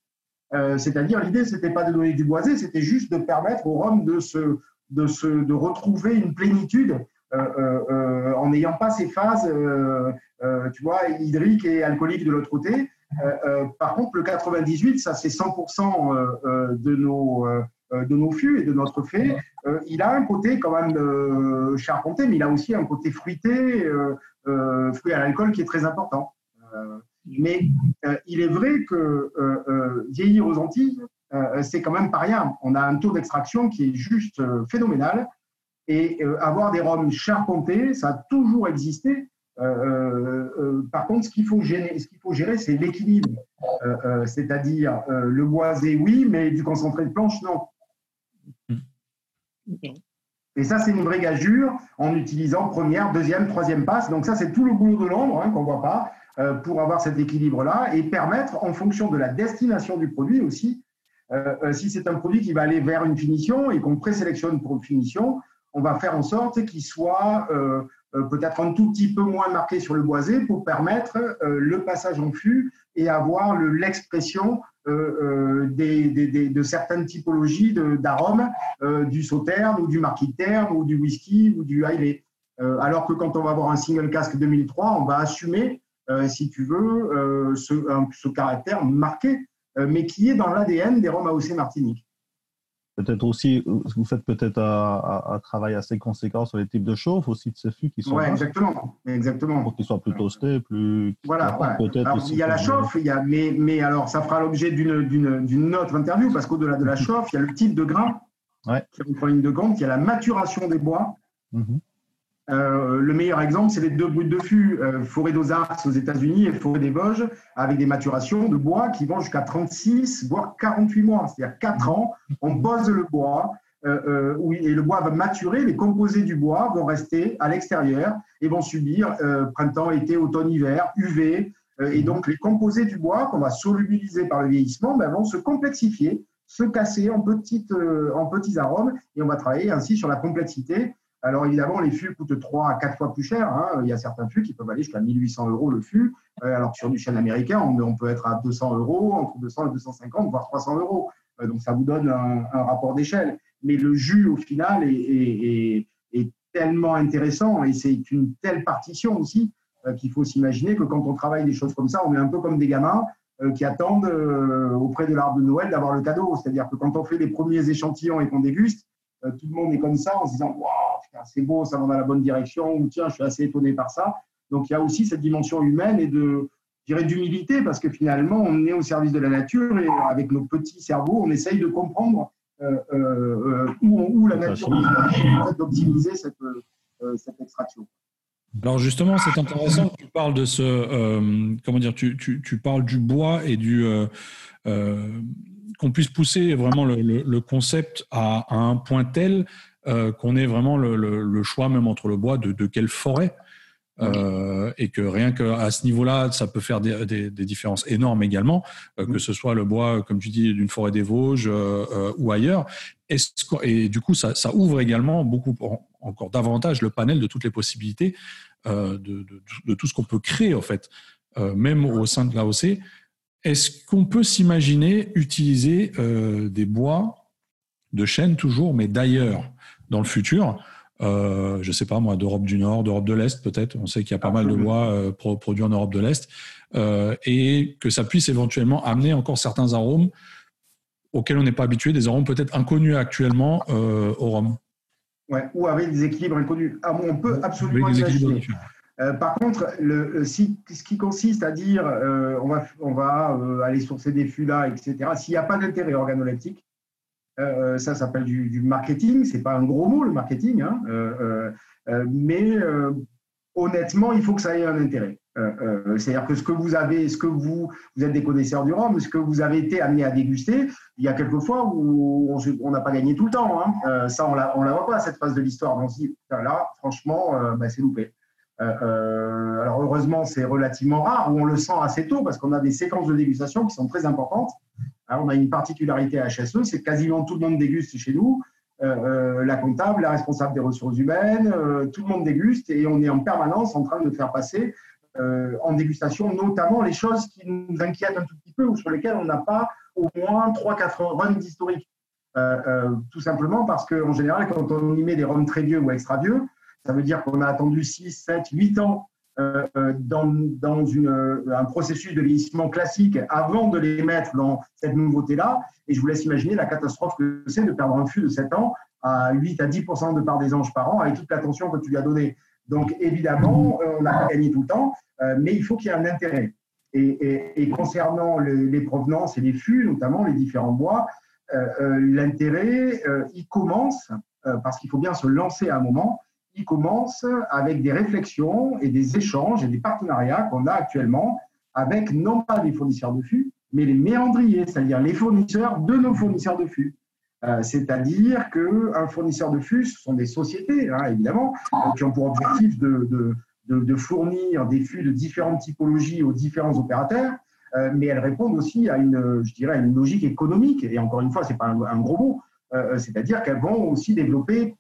Euh, c'est-à-dire l'idée c'était pas de donner du boisé, c'était juste de permettre au rhum de se, de se, de retrouver une plénitude en n'ayant pas ces phases, tu vois, hydriques et alcooliques de l'autre côté. Par contre, le 98, ça c'est 100% de nos euh, de nos fûts et de notre fait, euh, il a un côté quand même euh, charpenté, mais il a aussi un côté fruité, fruit à l'alcool qui est très important. mais il est vrai que vieillir aux Antilles, c'est quand même pas rien. On a un taux d'extraction qui est juste phénoménal. Et avoir des rhums charpentés, ça a toujours existé. Par contre, ce qu'il faut gérer, ce qu'il faut gérer, c'est l'équilibre, c'est-à-dire le boisé, oui, mais du concentré de planche, non. Et ça, c'est une vraie gageure en utilisant première, deuxième, troisième passe. Donc ça, c'est tout le boulot de l'ombre hein, qu'on ne voit pas euh, pour avoir cet équilibre-là et permettre, en fonction de la destination du produit aussi, euh, euh, si c'est un produit qui va aller vers une finition et qu'on présélectionne pour une finition, on va faire en sorte qu'il soit peut-être un tout petit peu moins marqué sur le boisé pour permettre le passage en fût et avoir l'expression euh, euh, de certaines typologies d'arômes, euh, du sauterne ou du marquis terme ou du whisky ou du Hailey. alors que quand on va avoir un single casque 2003, on va assumer, si tu veux, ce, ce, caractère marqué, mais qui est dans l'ADN des rhums AOC Martinique. Peut-être aussi, vous faites peut-être un, travail assez conséquent sur les types de chauffe aussi de ces fûts qui sont. Oui, exactement, exactement. Pour qu'ils soient plus toastés, plus. Voilà. il y a la chauffe, il y a, mais, mais alors ça fera l'objet d'une autre interview parce qu'au-delà de la chauffe, il y a le type de grain ouais. qui rentre en ligne de compte, il y a la maturation des bois. Mm-hmm. Euh, le meilleur exemple, c'est les deux brutes de fût, euh, forêt d'Ozarks aux États-Unis et forêt des Vosges, avec des maturations de bois qui vont jusqu'à 36, voire 48 mois, c'est-à-dire 4 ans. On pose le bois euh, et le bois va maturer, les composés du bois vont rester à l'extérieur et vont subir printemps, été, automne, hiver, UV, et donc, les composés du bois qu'on va solubiliser par le vieillissement ben, vont se complexifier, se casser en, petites, en petits arômes, et on va travailler ainsi sur la complexité alors évidemment, les fûts coûtent 3 à 4 fois plus cher. Hein. Il y a certains fûts qui peuvent aller jusqu'à 1800 euros le fût, euh, alors que sur du chêne américain, on, peut être à 200 euros, entre 200 et 250, voire 300 euros. Euh, donc ça vous donne un, rapport d'échelle. Mais le jus, au final, est, tellement intéressant et c'est une telle partition aussi euh, qu'il faut s'imaginer que quand on travaille des choses comme ça, on est un peu comme des gamins qui attendent auprès de l'arbre de Noël d'avoir le cadeau. C'est-à-dire que quand on fait les premiers échantillons et qu'on déguste, tout le monde est comme ça en se disant Waouh c'est beau, ça va dans la bonne direction, ou tiens, je suis assez étonné par ça. Donc il y a aussi cette dimension humaine et de, d'humilité, parce que finalement, on est au service de la nature et avec nos petits cerveaux, on essaye de comprendre euh, euh, où, la nature nous d'optimiser cette, euh, cette extraction. Alors justement, c'est intéressant que tu parles de ce, comment dire, tu, tu, tu, parles du bois et du qu'on puisse pousser vraiment le, concept à, un point tel euh, qu'on ait vraiment le, choix même entre le bois de, quelle forêt. Euh, et que rien qu'à ce niveau-là, ça peut faire des, différences énormes également, euh, que ce soit le bois, comme tu dis, d'une forêt des Vosges ou ailleurs. et du coup, ça, ouvre également beaucoup, encore davantage le panel de toutes les possibilités de, tout ce qu'on peut créer, en fait, même au sein de l'AOC. Est-ce qu'on peut s'imaginer utiliser des bois de chêne toujours, mais d'ailleurs dans le futur? Euh, je sais pas moi, d'Europe du Nord, d'Europe de l'Est peut-être. On sait qu'il y a pas mal de bois euh, produits en Europe de l'Est euh, et que ça puisse éventuellement amener encore certains arômes auxquels on n'est pas habitué, des arômes peut-être inconnus actuellement euh, au rhum. Ouais, ou avec des équilibres inconnus. Ah, on peut absolument imaginer. Par contre, si, ce qui consiste à dire on va, on va aller sourcer des là, etc., s'il n'y a pas d'intérêt organoleptique, euh, ça s'appelle du, marketing. C'est pas un gros mot le marketing, hein. euh, euh, mais honnêtement, il faut que ça ait un intérêt. C'est-à-dire que ce que vous avez, ce que vous, êtes des connaisseurs du rhum, ce que vous avez été amené à déguster, il y a quelques fois où on n'a pas gagné tout le temps. Hein. ça, on on la voit pas cette phase de l'histoire. On se dit là, franchement, bah, c'est loupé. Alors heureusement, c'est relativement rare où on le sent assez tôt parce qu'on a des séquences de dégustation qui sont très importantes on a une particularité à HSE, c'est que quasiment tout le monde déguste chez nous. Euh, euh, la comptable, la responsable des ressources humaines, euh, tout le monde déguste et on est en permanence en train de faire passer en dégustation notamment les choses qui nous inquiètent un tout petit peu ou sur lesquelles on n'a pas au moins 3-4 runs d'historique. tout simplement parce qu'en général, quand on y met des rhums très vieux ou extra vieux, ça veut dire qu'on a attendu 6, 7, 8 ans euh, euh, dans, dans euh, un processus de vieillissement classique avant de les mettre dans cette nouveauté-là. Et je vous laisse imaginer la catastrophe que c'est de perdre un fût de 7 ans à 8 à 10% de part des anges par an avec toute l'attention que tu lui as donnée. Donc évidemment, on pas gagné tout le temps, mais il faut qu'il y ait un intérêt. Et, concernant les, provenances et les fûts, notamment les différents bois, l'intérêt, il commence, parce qu'il faut bien se lancer à un moment, commence avec des réflexions et des échanges et des partenariats qu'on a actuellement avec non pas des fournisseurs de fûts, mais les méandriers, c'est-à-dire les fournisseurs de nos fournisseurs de fûts. Euh, c'est-à-dire qu'un fournisseur de fûts, ce sont des sociétés, hein, évidemment, qui ont pour objectif de, de, fournir des fûts de différentes typologies aux différents opérateurs, euh, mais elles répondent aussi à une, je dirais, une logique économique. Et encore une fois, c'est pas un, gros mot, euh, c'est-à-dire qu'elles vont aussi développer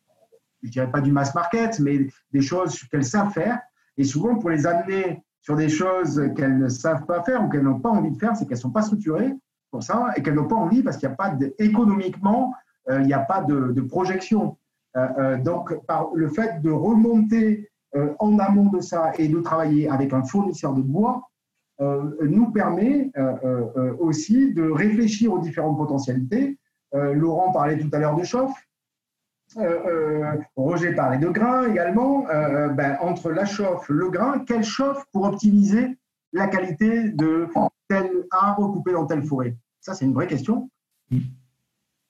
je dirais pas du mass market, mais des choses qu'elles savent faire. Et souvent, pour les amener sur des choses qu'elles ne savent pas faire ou qu'elles n'ont pas envie de faire, c'est qu'elles ne sont pas structurées pour ça et qu'elles n'ont pas envie parce qu'il n'y a pas de, économiquement, euh, il n'y a pas de, projection. Euh, euh, donc, par le fait de remonter en amont de ça et de travailler avec un fournisseur de bois, nous permet aussi de réfléchir aux différentes potentialités. Laurent parlait tout à l'heure de chauffe. Euh, euh, Roger parlait de grains également. Euh, ben, entre la chauffe, le grain, quelle chauffe pour optimiser la qualité de tel arbre coupé dans telle forêt? Ça, c'est une vraie question.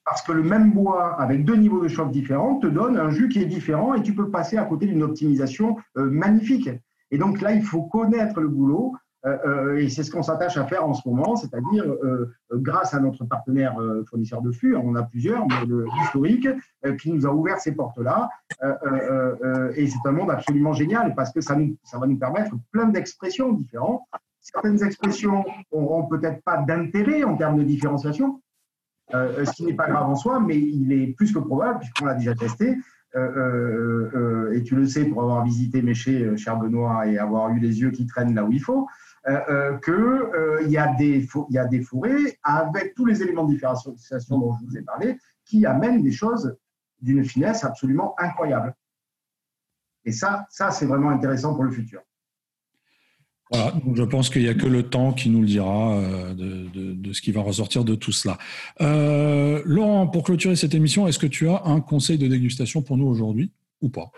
Parce que le même bois avec deux niveaux de chauffe différents te donne un jus qui est différent et tu peux passer à côté d'une optimisation magnifique. Et donc là, il faut connaître le boulot, et c'est ce qu'on s'attache à faire en ce moment, c'est-à-dire euh, grâce à notre partenaire fournisseur de flux, on a plusieurs, mais le historique, qui nous a ouvert ces portes-là. et c'est un monde absolument génial parce que ça, nous, ça va nous permettre plein d'expressions différentes. certaines expressions auront peut-être pas d'intérêt en termes de différenciation, euh, ce qui n'est pas grave en soi, mais il est plus que probable, puisqu'on l'a déjà testé, et tu le sais pour avoir visité Méché, cher Benoît, et avoir eu les yeux qui traînent là où il faut, qu'il y, a des, y a des forêts avec tous les éléments de différenciation dont je vous ai parlé qui amènent des choses d'une finesse absolument incroyable. Et ça, ça c'est vraiment intéressant pour le futur. Voilà, je pense qu'il n'y a que le temps qui nous le dira euh, de, ce qui va ressortir de tout cela. Euh, Laurent, pour clôturer cette émission, est-ce que tu as un conseil de dégustation pour nous aujourd'hui ou pas?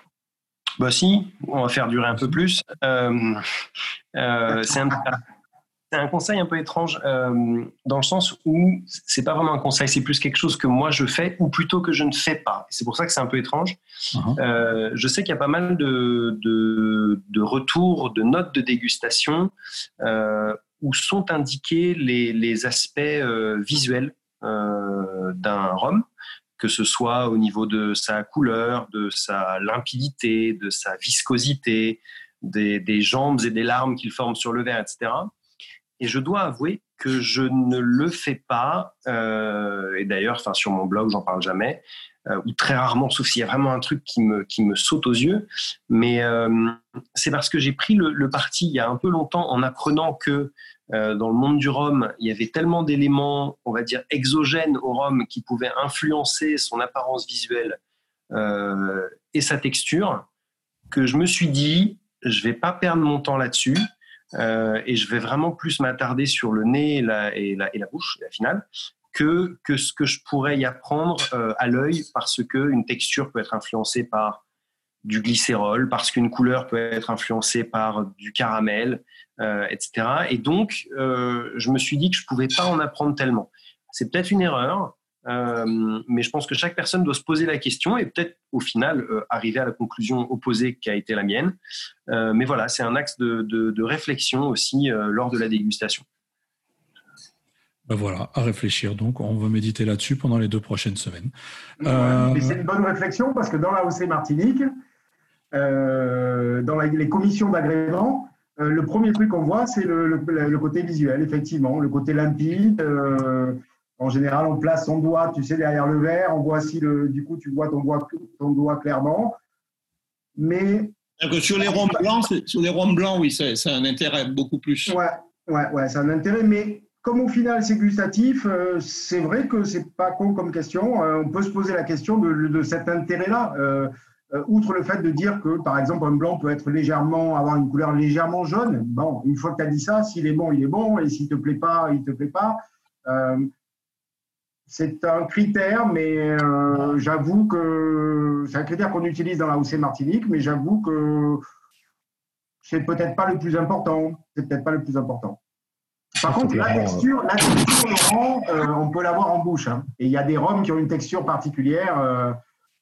Bah si, on va faire durer un peu plus. Euh, c'est un, un conseil un peu étrange euh, dans le sens où c'est pas vraiment un conseil, c'est plus quelque chose que moi je fais ou plutôt que je ne fais pas. C'est pour ça que c'est un peu étrange. Uh-huh. Euh, je sais qu'il y a pas mal de, de, retours, de notes de dégustation euh, où sont indiqués les, les aspects visuels d'un rhum que ce soit au niveau de sa couleur, de sa limpidité, de sa viscosité, des, jambes et des larmes qu'il forme sur le verre, etc. Et je dois avouer que je ne le fais pas. Euh, et d'ailleurs, sur mon blog, j'en parle jamais, euh, ou très rarement, sauf s'il y a vraiment un truc qui me, saute aux yeux. Mais euh, c'est parce que j'ai pris le, parti il y a un peu longtemps en apprenant que dans le monde du rhum, il y avait tellement d'éléments, on va dire, exogènes au rhum qui pouvaient influencer son apparence visuelle et sa texture, que je me suis dit, je vais pas perdre mon temps là-dessus. Euh, et je vais vraiment plus m'attarder sur le nez et la, bouche, la finale, que, que ce que je pourrais y apprendre euh, à l'œil, parce qu'une texture peut être influencée par du glycérol, parce qu'une couleur peut être influencée par du caramel, euh, etc. Et donc, je me suis dit que je pouvais pas en apprendre tellement. C'est peut-être une erreur, euh, mais je pense que chaque personne doit se poser la question et peut-être au final euh, arriver à la conclusion opposée qui a été la mienne. Euh, mais voilà, c'est un axe de, de, réflexion aussi lors de la dégustation. Ben voilà, à réfléchir. Donc, on va méditer là-dessus pendant les deux prochaines semaines. c'est une bonne réflexion parce que dans la OC Martinique, dans les commissions d'agrément, le premier truc qu'on voit, c'est le, le, côté visuel, effectivement, le côté limpide en général, on place son doigt, tu sais, derrière le verre. On voit si le, du coup, tu vois ton doigt, ton doigt clairement. Mais sur les ronds blancs, sur les ronds blancs, oui, c'est un intérêt beaucoup plus. Ouais, ouais, ouais, c'est un intérêt. Mais comme au final c'est gustatif, euh, c'est vrai que c'est pas con comme question. Euh, on peut se poser la question de, cet intérêt-là. Euh, outre le fait de dire que, par exemple, un blanc peut être légèrement, avoir une couleur légèrement jaune. Bon, une fois que tu as dit ça, s'il est bon, il est bon, et s'il te plaît pas, il te plaît pas. C'est un critère, mais euh, j'avoue que c'est un critère qu'on utilise dans la OC Martinique, mais j'avoue que c'est peut-être pas le plus important. C'est peut-être pas le plus important. Par contre, la texture, la texture euh, on peut l'avoir en bouche. Hein. Et il y a des rhums qui ont une texture particulière. Euh,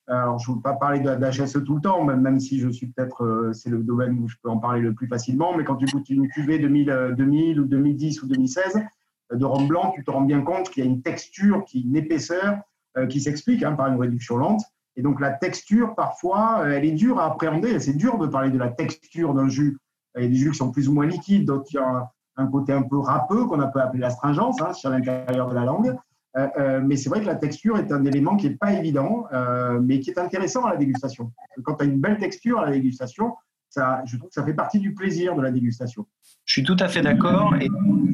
alors, je ne veux pas parler d'HSE tout le temps, même, si je suis peut-être, c'est le domaine où je peux en parler le plus facilement. Mais quand tu goûtes une cuvée 2000, 2000 ou 2010 ou 2016, de rhum blanc, tu te rends bien compte qu'il y a une texture, qui, une épaisseur euh, qui s'explique hein, par une réduction lente. Et donc la texture, parfois, euh, elle est dure à appréhender. C'est dur de parler de la texture d'un jus. Il y a des jus qui sont plus ou moins liquides, d'autres qui ont un, côté un peu râpeux, qu'on peut appeler l'astringence hein, sur l'intérieur de la langue. Euh, mais c'est vrai que la texture est un élément qui n'est pas évident, mais qui est intéressant à la dégustation. Quand tu as une belle texture à la dégustation, ça, je trouve que ça fait partie du plaisir de la dégustation. Je suis tout à fait d'accord.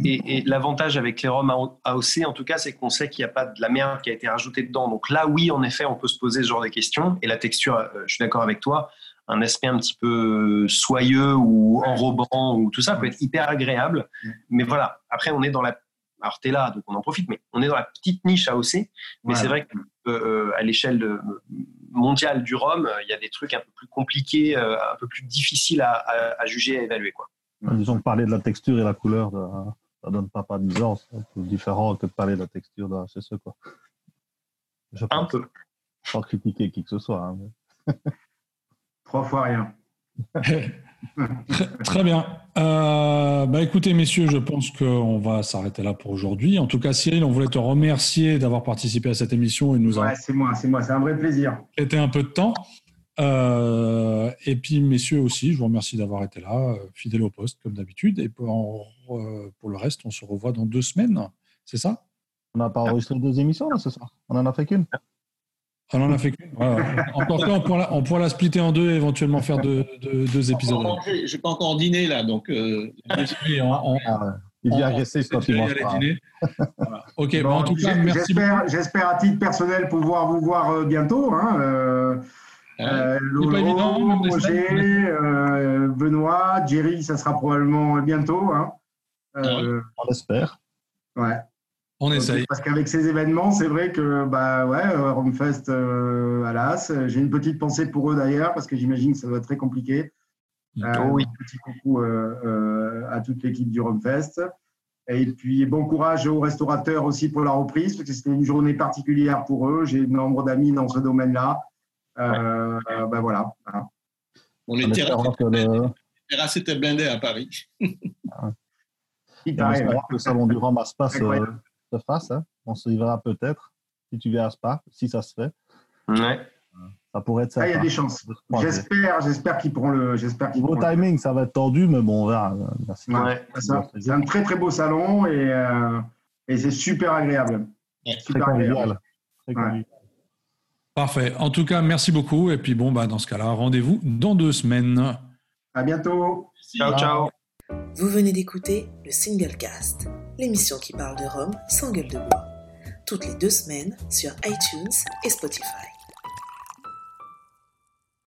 Et, l'avantage avec les rhums AOC, en tout cas, c'est qu'on sait qu'il n'y a pas de la merde qui a été rajoutée dedans. Donc là, oui, en effet, on peut se poser ce genre de questions. Et la texture, euh, je suis d'accord avec toi, un aspect un petit peu soyeux ou enrobant ou tout ça peut être hyper agréable. Mais voilà, après, on est dans la. Alors, tu es là, donc on en profite, mais on est dans la petite niche AOC. Mais c'est vrai qu'à euh, l'échelle mondiale du rhum, il y a des trucs un peu plus compliqués, euh, un peu plus difficiles à, à juger et à évaluer. Quoi. Disons que parler de la texture et la couleur, ça donne pas pas de C'est différent que de parler de la texture de HSE. Quoi. Je Un peu. Pas critiquer qui que ce soit. Hein, Trois fois rien. Très bien. Euh, bah écoutez, messieurs, je pense qu'on va s'arrêter là pour aujourd'hui. En tout cas, Cyril, on voulait te remercier d'avoir participé à cette émission et nous ouais, c'est moi, c'est moi, c'est un vrai plaisir. C'était un peu de temps. Euh, et puis, messieurs aussi, je vous remercie d'avoir été là, euh, fidèles au poste, comme d'habitude. Et pour, euh, pour, le reste, on se revoit dans deux semaines. C'est ça? On n'a pas enregistré deux émissions là, ce soir On en a fait qu'une on en a fait qu'une. En tout cas, on pourra, la, on pourra la splitter en deux et éventuellement faire deux, deux, deux épisodes. Je n'ai pas encore dîné là, donc. Euh... on, ah, il dit agressif quand il mange pas. voilà. Ok, bon, en tout cas, merci. J'espère à titre personnel pouvoir vous voir euh, bientôt. Hein, euh, euh, Lolo, évident, Roger, euh, Benoît, Jerry, ça sera probablement bientôt. Hein. Euh, on espère. Ouais. On essaye. Parce qu'avec ces événements, c'est vrai que, bah ouais, Romfest euh, à l'As. J'ai une petite pensée pour eux d'ailleurs, parce que j'imagine que ça doit être très compliqué. Euh, oh oui. Un petit coucou euh, à toute l'équipe du Romfest. Et puis, bon courage aux restaurateurs aussi pour la reprise, parce que c'était une journée particulière pour eux. J'ai nombre d'amis dans ce domaine-là. Euh, ouais. ben voilà. On les terrasses étaient blindées à Paris. Il paraît, que le salon du Rhum à Spa se fasse. Hein. On se y verra peut-être si tu viens à Spa, si ça se fait. Ouais. Ça pourrait être ça. Ah, il y a des chances. J'espère, j'espère qu'ils pourront le. J'espère qu'ils Au timing, ça va être tendu, mais bon, on verra. Ouais, c'est un très très beau salon et, euh, et c'est super agréable. Ouais, super très agréable. Très ouais. Parfait. En tout cas, merci beaucoup. Et puis bon, bah, dans ce cas-là, rendez-vous dans deux semaines. À bientôt. Ciao, ciao. Vous venez d'écouter le Single Cast, l'émission qui parle de Rome sans gueule de bois, toutes les deux semaines sur iTunes et Spotify.